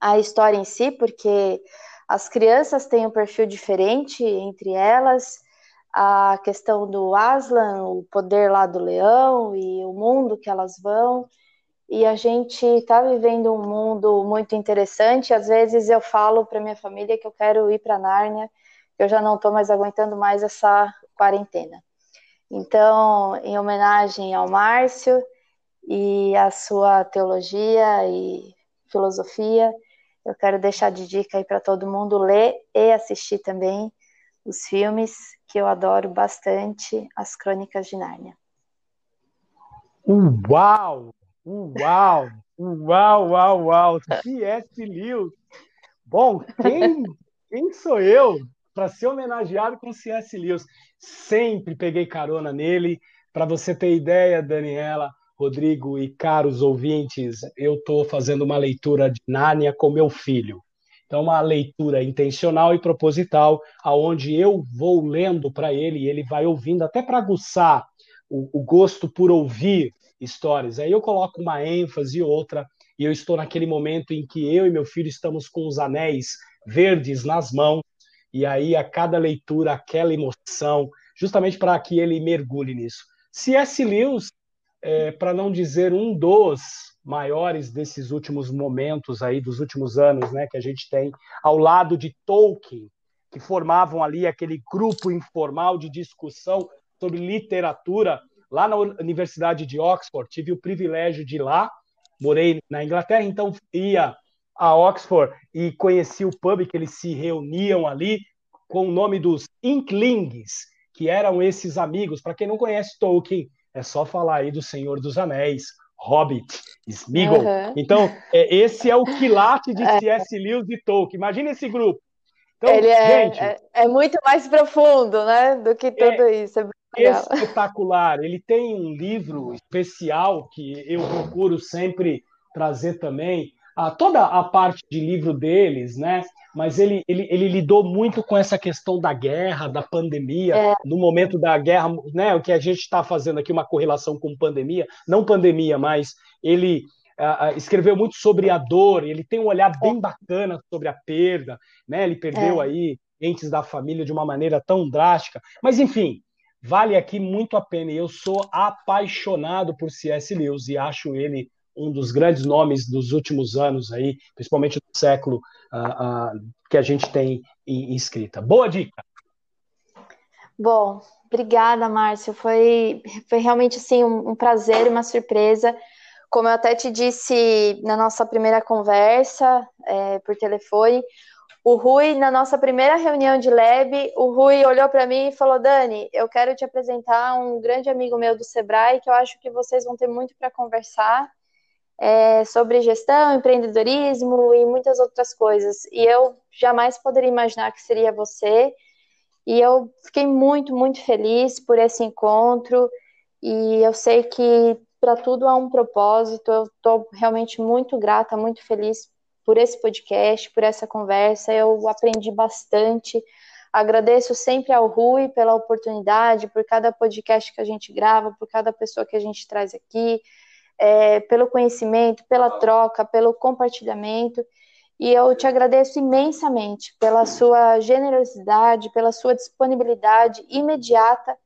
a história em si, porque as crianças têm um perfil diferente entre elas. A questão do Aslan, o poder lá do leão e o mundo que elas vão. E a gente está vivendo um mundo muito interessante. Às vezes eu falo para minha família que eu quero ir para Nárnia eu já não estou mais aguentando mais essa quarentena. Então, em homenagem ao Márcio e à sua teologia e filosofia, eu quero deixar de dica aí para todo mundo ler e assistir também os filmes que eu adoro bastante, As Crônicas de Nárnia. Uau! Uau! Uau, uau, uau! C.S. Lewis! Bom, quem, quem sou eu para ser homenageado com C.S. Lewis. Sempre peguei carona nele. Para você ter ideia, Daniela, Rodrigo e caros ouvintes, eu estou fazendo uma leitura de Nárnia com meu filho. Então, uma leitura intencional e proposital, aonde eu vou lendo para ele e ele vai ouvindo, até para aguçar o, o, gosto por ouvir histórias. Aí eu coloco uma ênfase e outra, e eu estou naquele momento em que eu e meu filho estamos com os anéis verdes nas mãos, e aí a cada leitura, aquela emoção, justamente para que ele mergulhe nisso. C.S. Lewis, é, para não dizer um dos maiores desses últimos momentos aí, dos últimos anos, né, que a gente tem, ao lado de Tolkien, que formavam ali aquele grupo informal de discussão sobre literatura lá na Universidade de Oxford. Tive o privilégio de ir lá, morei na Inglaterra, então ia a Oxford e conheci o pub que eles se reuniam ali com o nome dos Inklings, que eram esses amigos. Para quem não conhece Tolkien, é só falar aí do Senhor dos Anéis, Hobbit, Smeagol. Uhum. Então, é, esse é o quilate de é. C.S. Lewis e Tolkien. Imagina esse grupo. Então, Ele é, gente, é, é, muito mais profundo, né, do que tudo é isso. É espetacular. Ele tem um livro especial que eu procuro sempre trazer também. Ah, toda a parte de livro deles, né? Mas ele, ele, ele lidou muito com essa questão da guerra, da pandemia, é. no momento da guerra, né? O que a gente está fazendo aqui, uma correlação com pandemia, não pandemia, mas ele uh, escreveu muito sobre a dor, ele tem um olhar bem bacana sobre a perda, né? Ele perdeu é. aí entes da família de uma maneira tão drástica. Mas, enfim, vale aqui muito a pena. Eu sou apaixonado por C.S. Lewis e acho ele um dos grandes nomes dos últimos anos aí, principalmente do século uh, uh, que a gente tem em, em escrita. Boa dica. Bom, obrigada, Márcio. Foi, foi realmente assim, um, um prazer, uma surpresa. Como eu até te disse na nossa primeira conversa é, por telefone, o Rui, na nossa primeira reunião de lab, o Rui olhou para mim e falou: Dani, eu quero te apresentar um grande amigo meu do Sebrae, que eu acho que vocês vão ter muito para conversar é, sobre gestão, empreendedorismo e muitas outras coisas. E eu jamais poderia imaginar que seria você. E eu fiquei muito, muito feliz por esse encontro. E eu sei que para tudo há um propósito. Eu estou realmente muito grata, muito feliz por esse podcast, por essa conversa. Eu aprendi bastante. Agradeço sempre ao Rui pela oportunidade, por cada podcast que a gente grava, por cada pessoa que a gente traz aqui, é, pelo conhecimento, pela troca, pelo compartilhamento. E eu te agradeço imensamente pela sua generosidade, pela sua disponibilidade imediata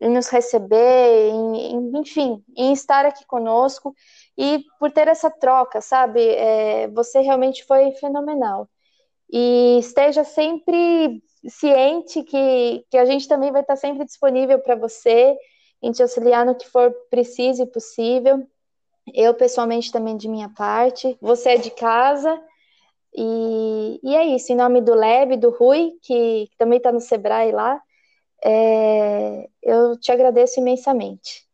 em nos receber, em, em, enfim, em estar aqui conosco e por ter essa troca, sabe? É, você realmente foi fenomenal. E esteja sempre ciente que, que a gente também vai estar sempre disponível para você, em te auxiliar no que for preciso e possível. Eu, pessoalmente, também de minha parte. Você é de casa. E, e é isso, em nome do Leb, do Rui, que, que também está no Sebrae lá, é, eu te agradeço imensamente.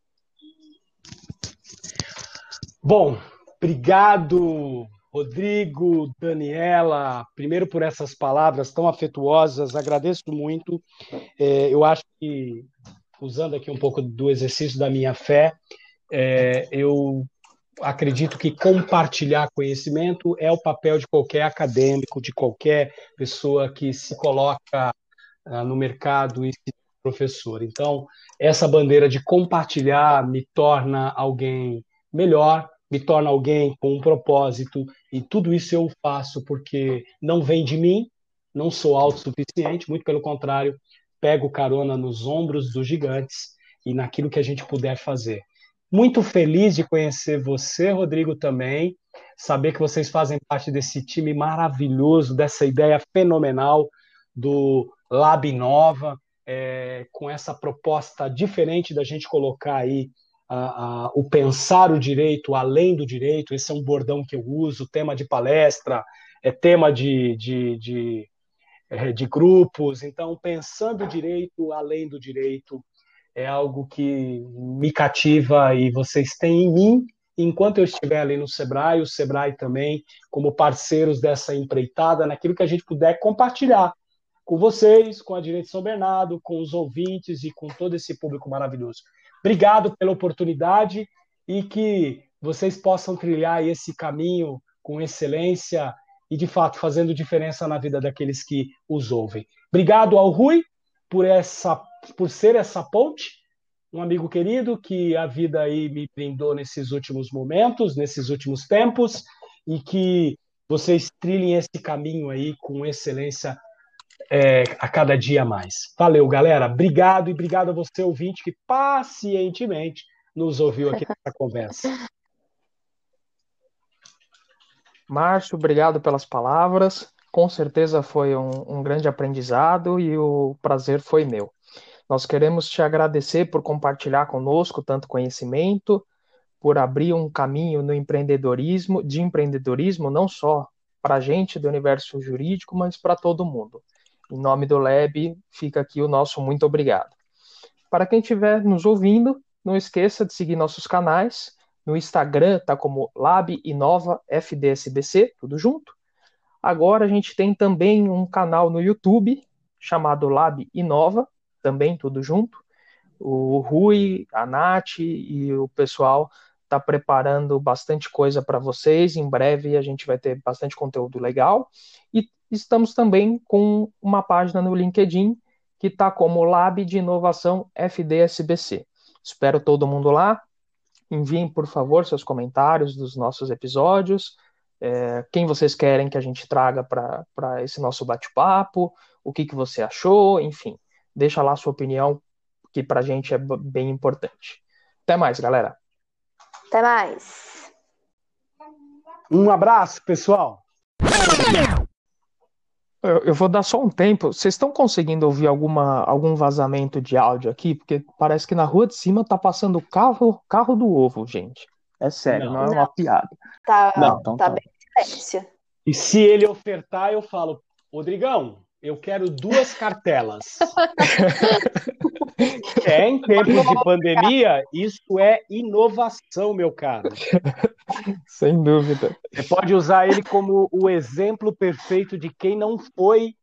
Bom, obrigado, Rodrigo, Daniela, primeiro por essas palavras tão afetuosas, agradeço muito. É, eu acho que, usando aqui um pouco do exercício da minha fé, é, eu acredito que compartilhar conhecimento é o papel de qualquer acadêmico, de qualquer pessoa que se coloca uh, no mercado e se professor. Então, essa bandeira de compartilhar me torna alguém melhor, me torna alguém com um propósito, e tudo isso eu faço porque não vem de mim, não sou autossuficiente, muito pelo contrário, pego carona nos ombros dos gigantes e naquilo que a gente puder fazer. Muito feliz de conhecer você, Rodrigo, também, saber que vocês fazem parte desse time maravilhoso, dessa ideia fenomenal do Lab Nova, é, com essa proposta diferente da gente colocar aí a, a, o pensar o direito além do direito, esse é um bordão que eu uso, tema de palestra, é tema de, de, de, é, de grupos, então pensando o direito além do direito é algo que me cativa e vocês têm em mim enquanto eu estiver ali no Sebrae, o Sebrae também, como parceiros dessa empreitada, naquilo que a gente puder compartilhar com vocês, com a Direito São Bernardo, com os ouvintes e com todo esse público maravilhoso. Obrigado pela oportunidade e que vocês possam trilhar esse caminho com excelência e, de fato, fazendo diferença na vida daqueles que os ouvem. Obrigado ao Rui por, essa, por ser essa ponte, um amigo querido que a vida aí me brindou nesses últimos momentos, nesses últimos tempos, e que vocês trilhem esse caminho aí com excelência é, a cada dia mais. Valeu, galera. Obrigado e obrigado a você, ouvinte, que pacientemente nos ouviu aqui nessa conversa. Márcio, obrigado pelas palavras. Com certeza foi um, um grande aprendizado e o prazer foi meu. Nós queremos te agradecer por compartilhar conosco tanto conhecimento, por abrir um caminho no empreendedorismo, de empreendedorismo, não só para a gente do universo jurídico, mas para todo mundo. Em nome do Lab, fica aqui o nosso muito obrigado. Para quem estiver nos ouvindo, não esqueça de seguir nossos canais. No Instagram tá como Lab Inova FDSBC, tudo junto. Agora a gente tem também um canal no YouTube chamado Lab Inova, também tudo junto. O Rui, a Nath e o pessoal tá preparando bastante coisa para vocês. Em breve a gente vai ter bastante conteúdo legal. E estamos também com uma página no LinkedIn que está como Lab de Inovação FDSBC. Espero todo mundo lá. Enviem, por favor, seus comentários dos nossos episódios. É, quem vocês querem que a gente traga para esse nosso bate-papo, o que, que você achou, enfim. Deixa lá a sua opinião, que para a gente é bem importante. Até mais, galera. Até mais. Um abraço, pessoal. Eu, eu vou dar só um tempo. Vocês estão conseguindo ouvir alguma, algum vazamento de áudio aqui? Porque parece que na rua de cima tá passando o carro, carro do ovo, gente. É sério, não, não é uma piada. Tá, não, então tá, tá bem silêncio. E se ele ofertar, eu falo, Rodrigão, eu quero duas cartelas. é, em tempos de pandemia, isso é inovação, meu caro. Sem dúvida. Você pode usar ele como o exemplo perfeito de quem não foi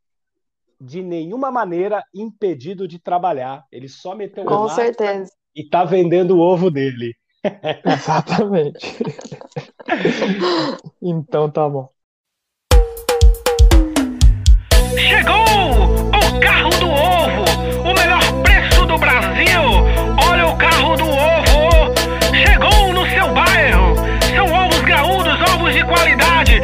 de nenhuma maneira impedido de trabalhar. Ele só meteu Com certeza. e tá vendendo o ovo dele. Exatamente. então tá bom. Chegou o carro do ovo, o melhor preço do Brasil. Olha o carro do ovo. Chegou no seu bairro. São ovos graúdos, ovos de qualidade.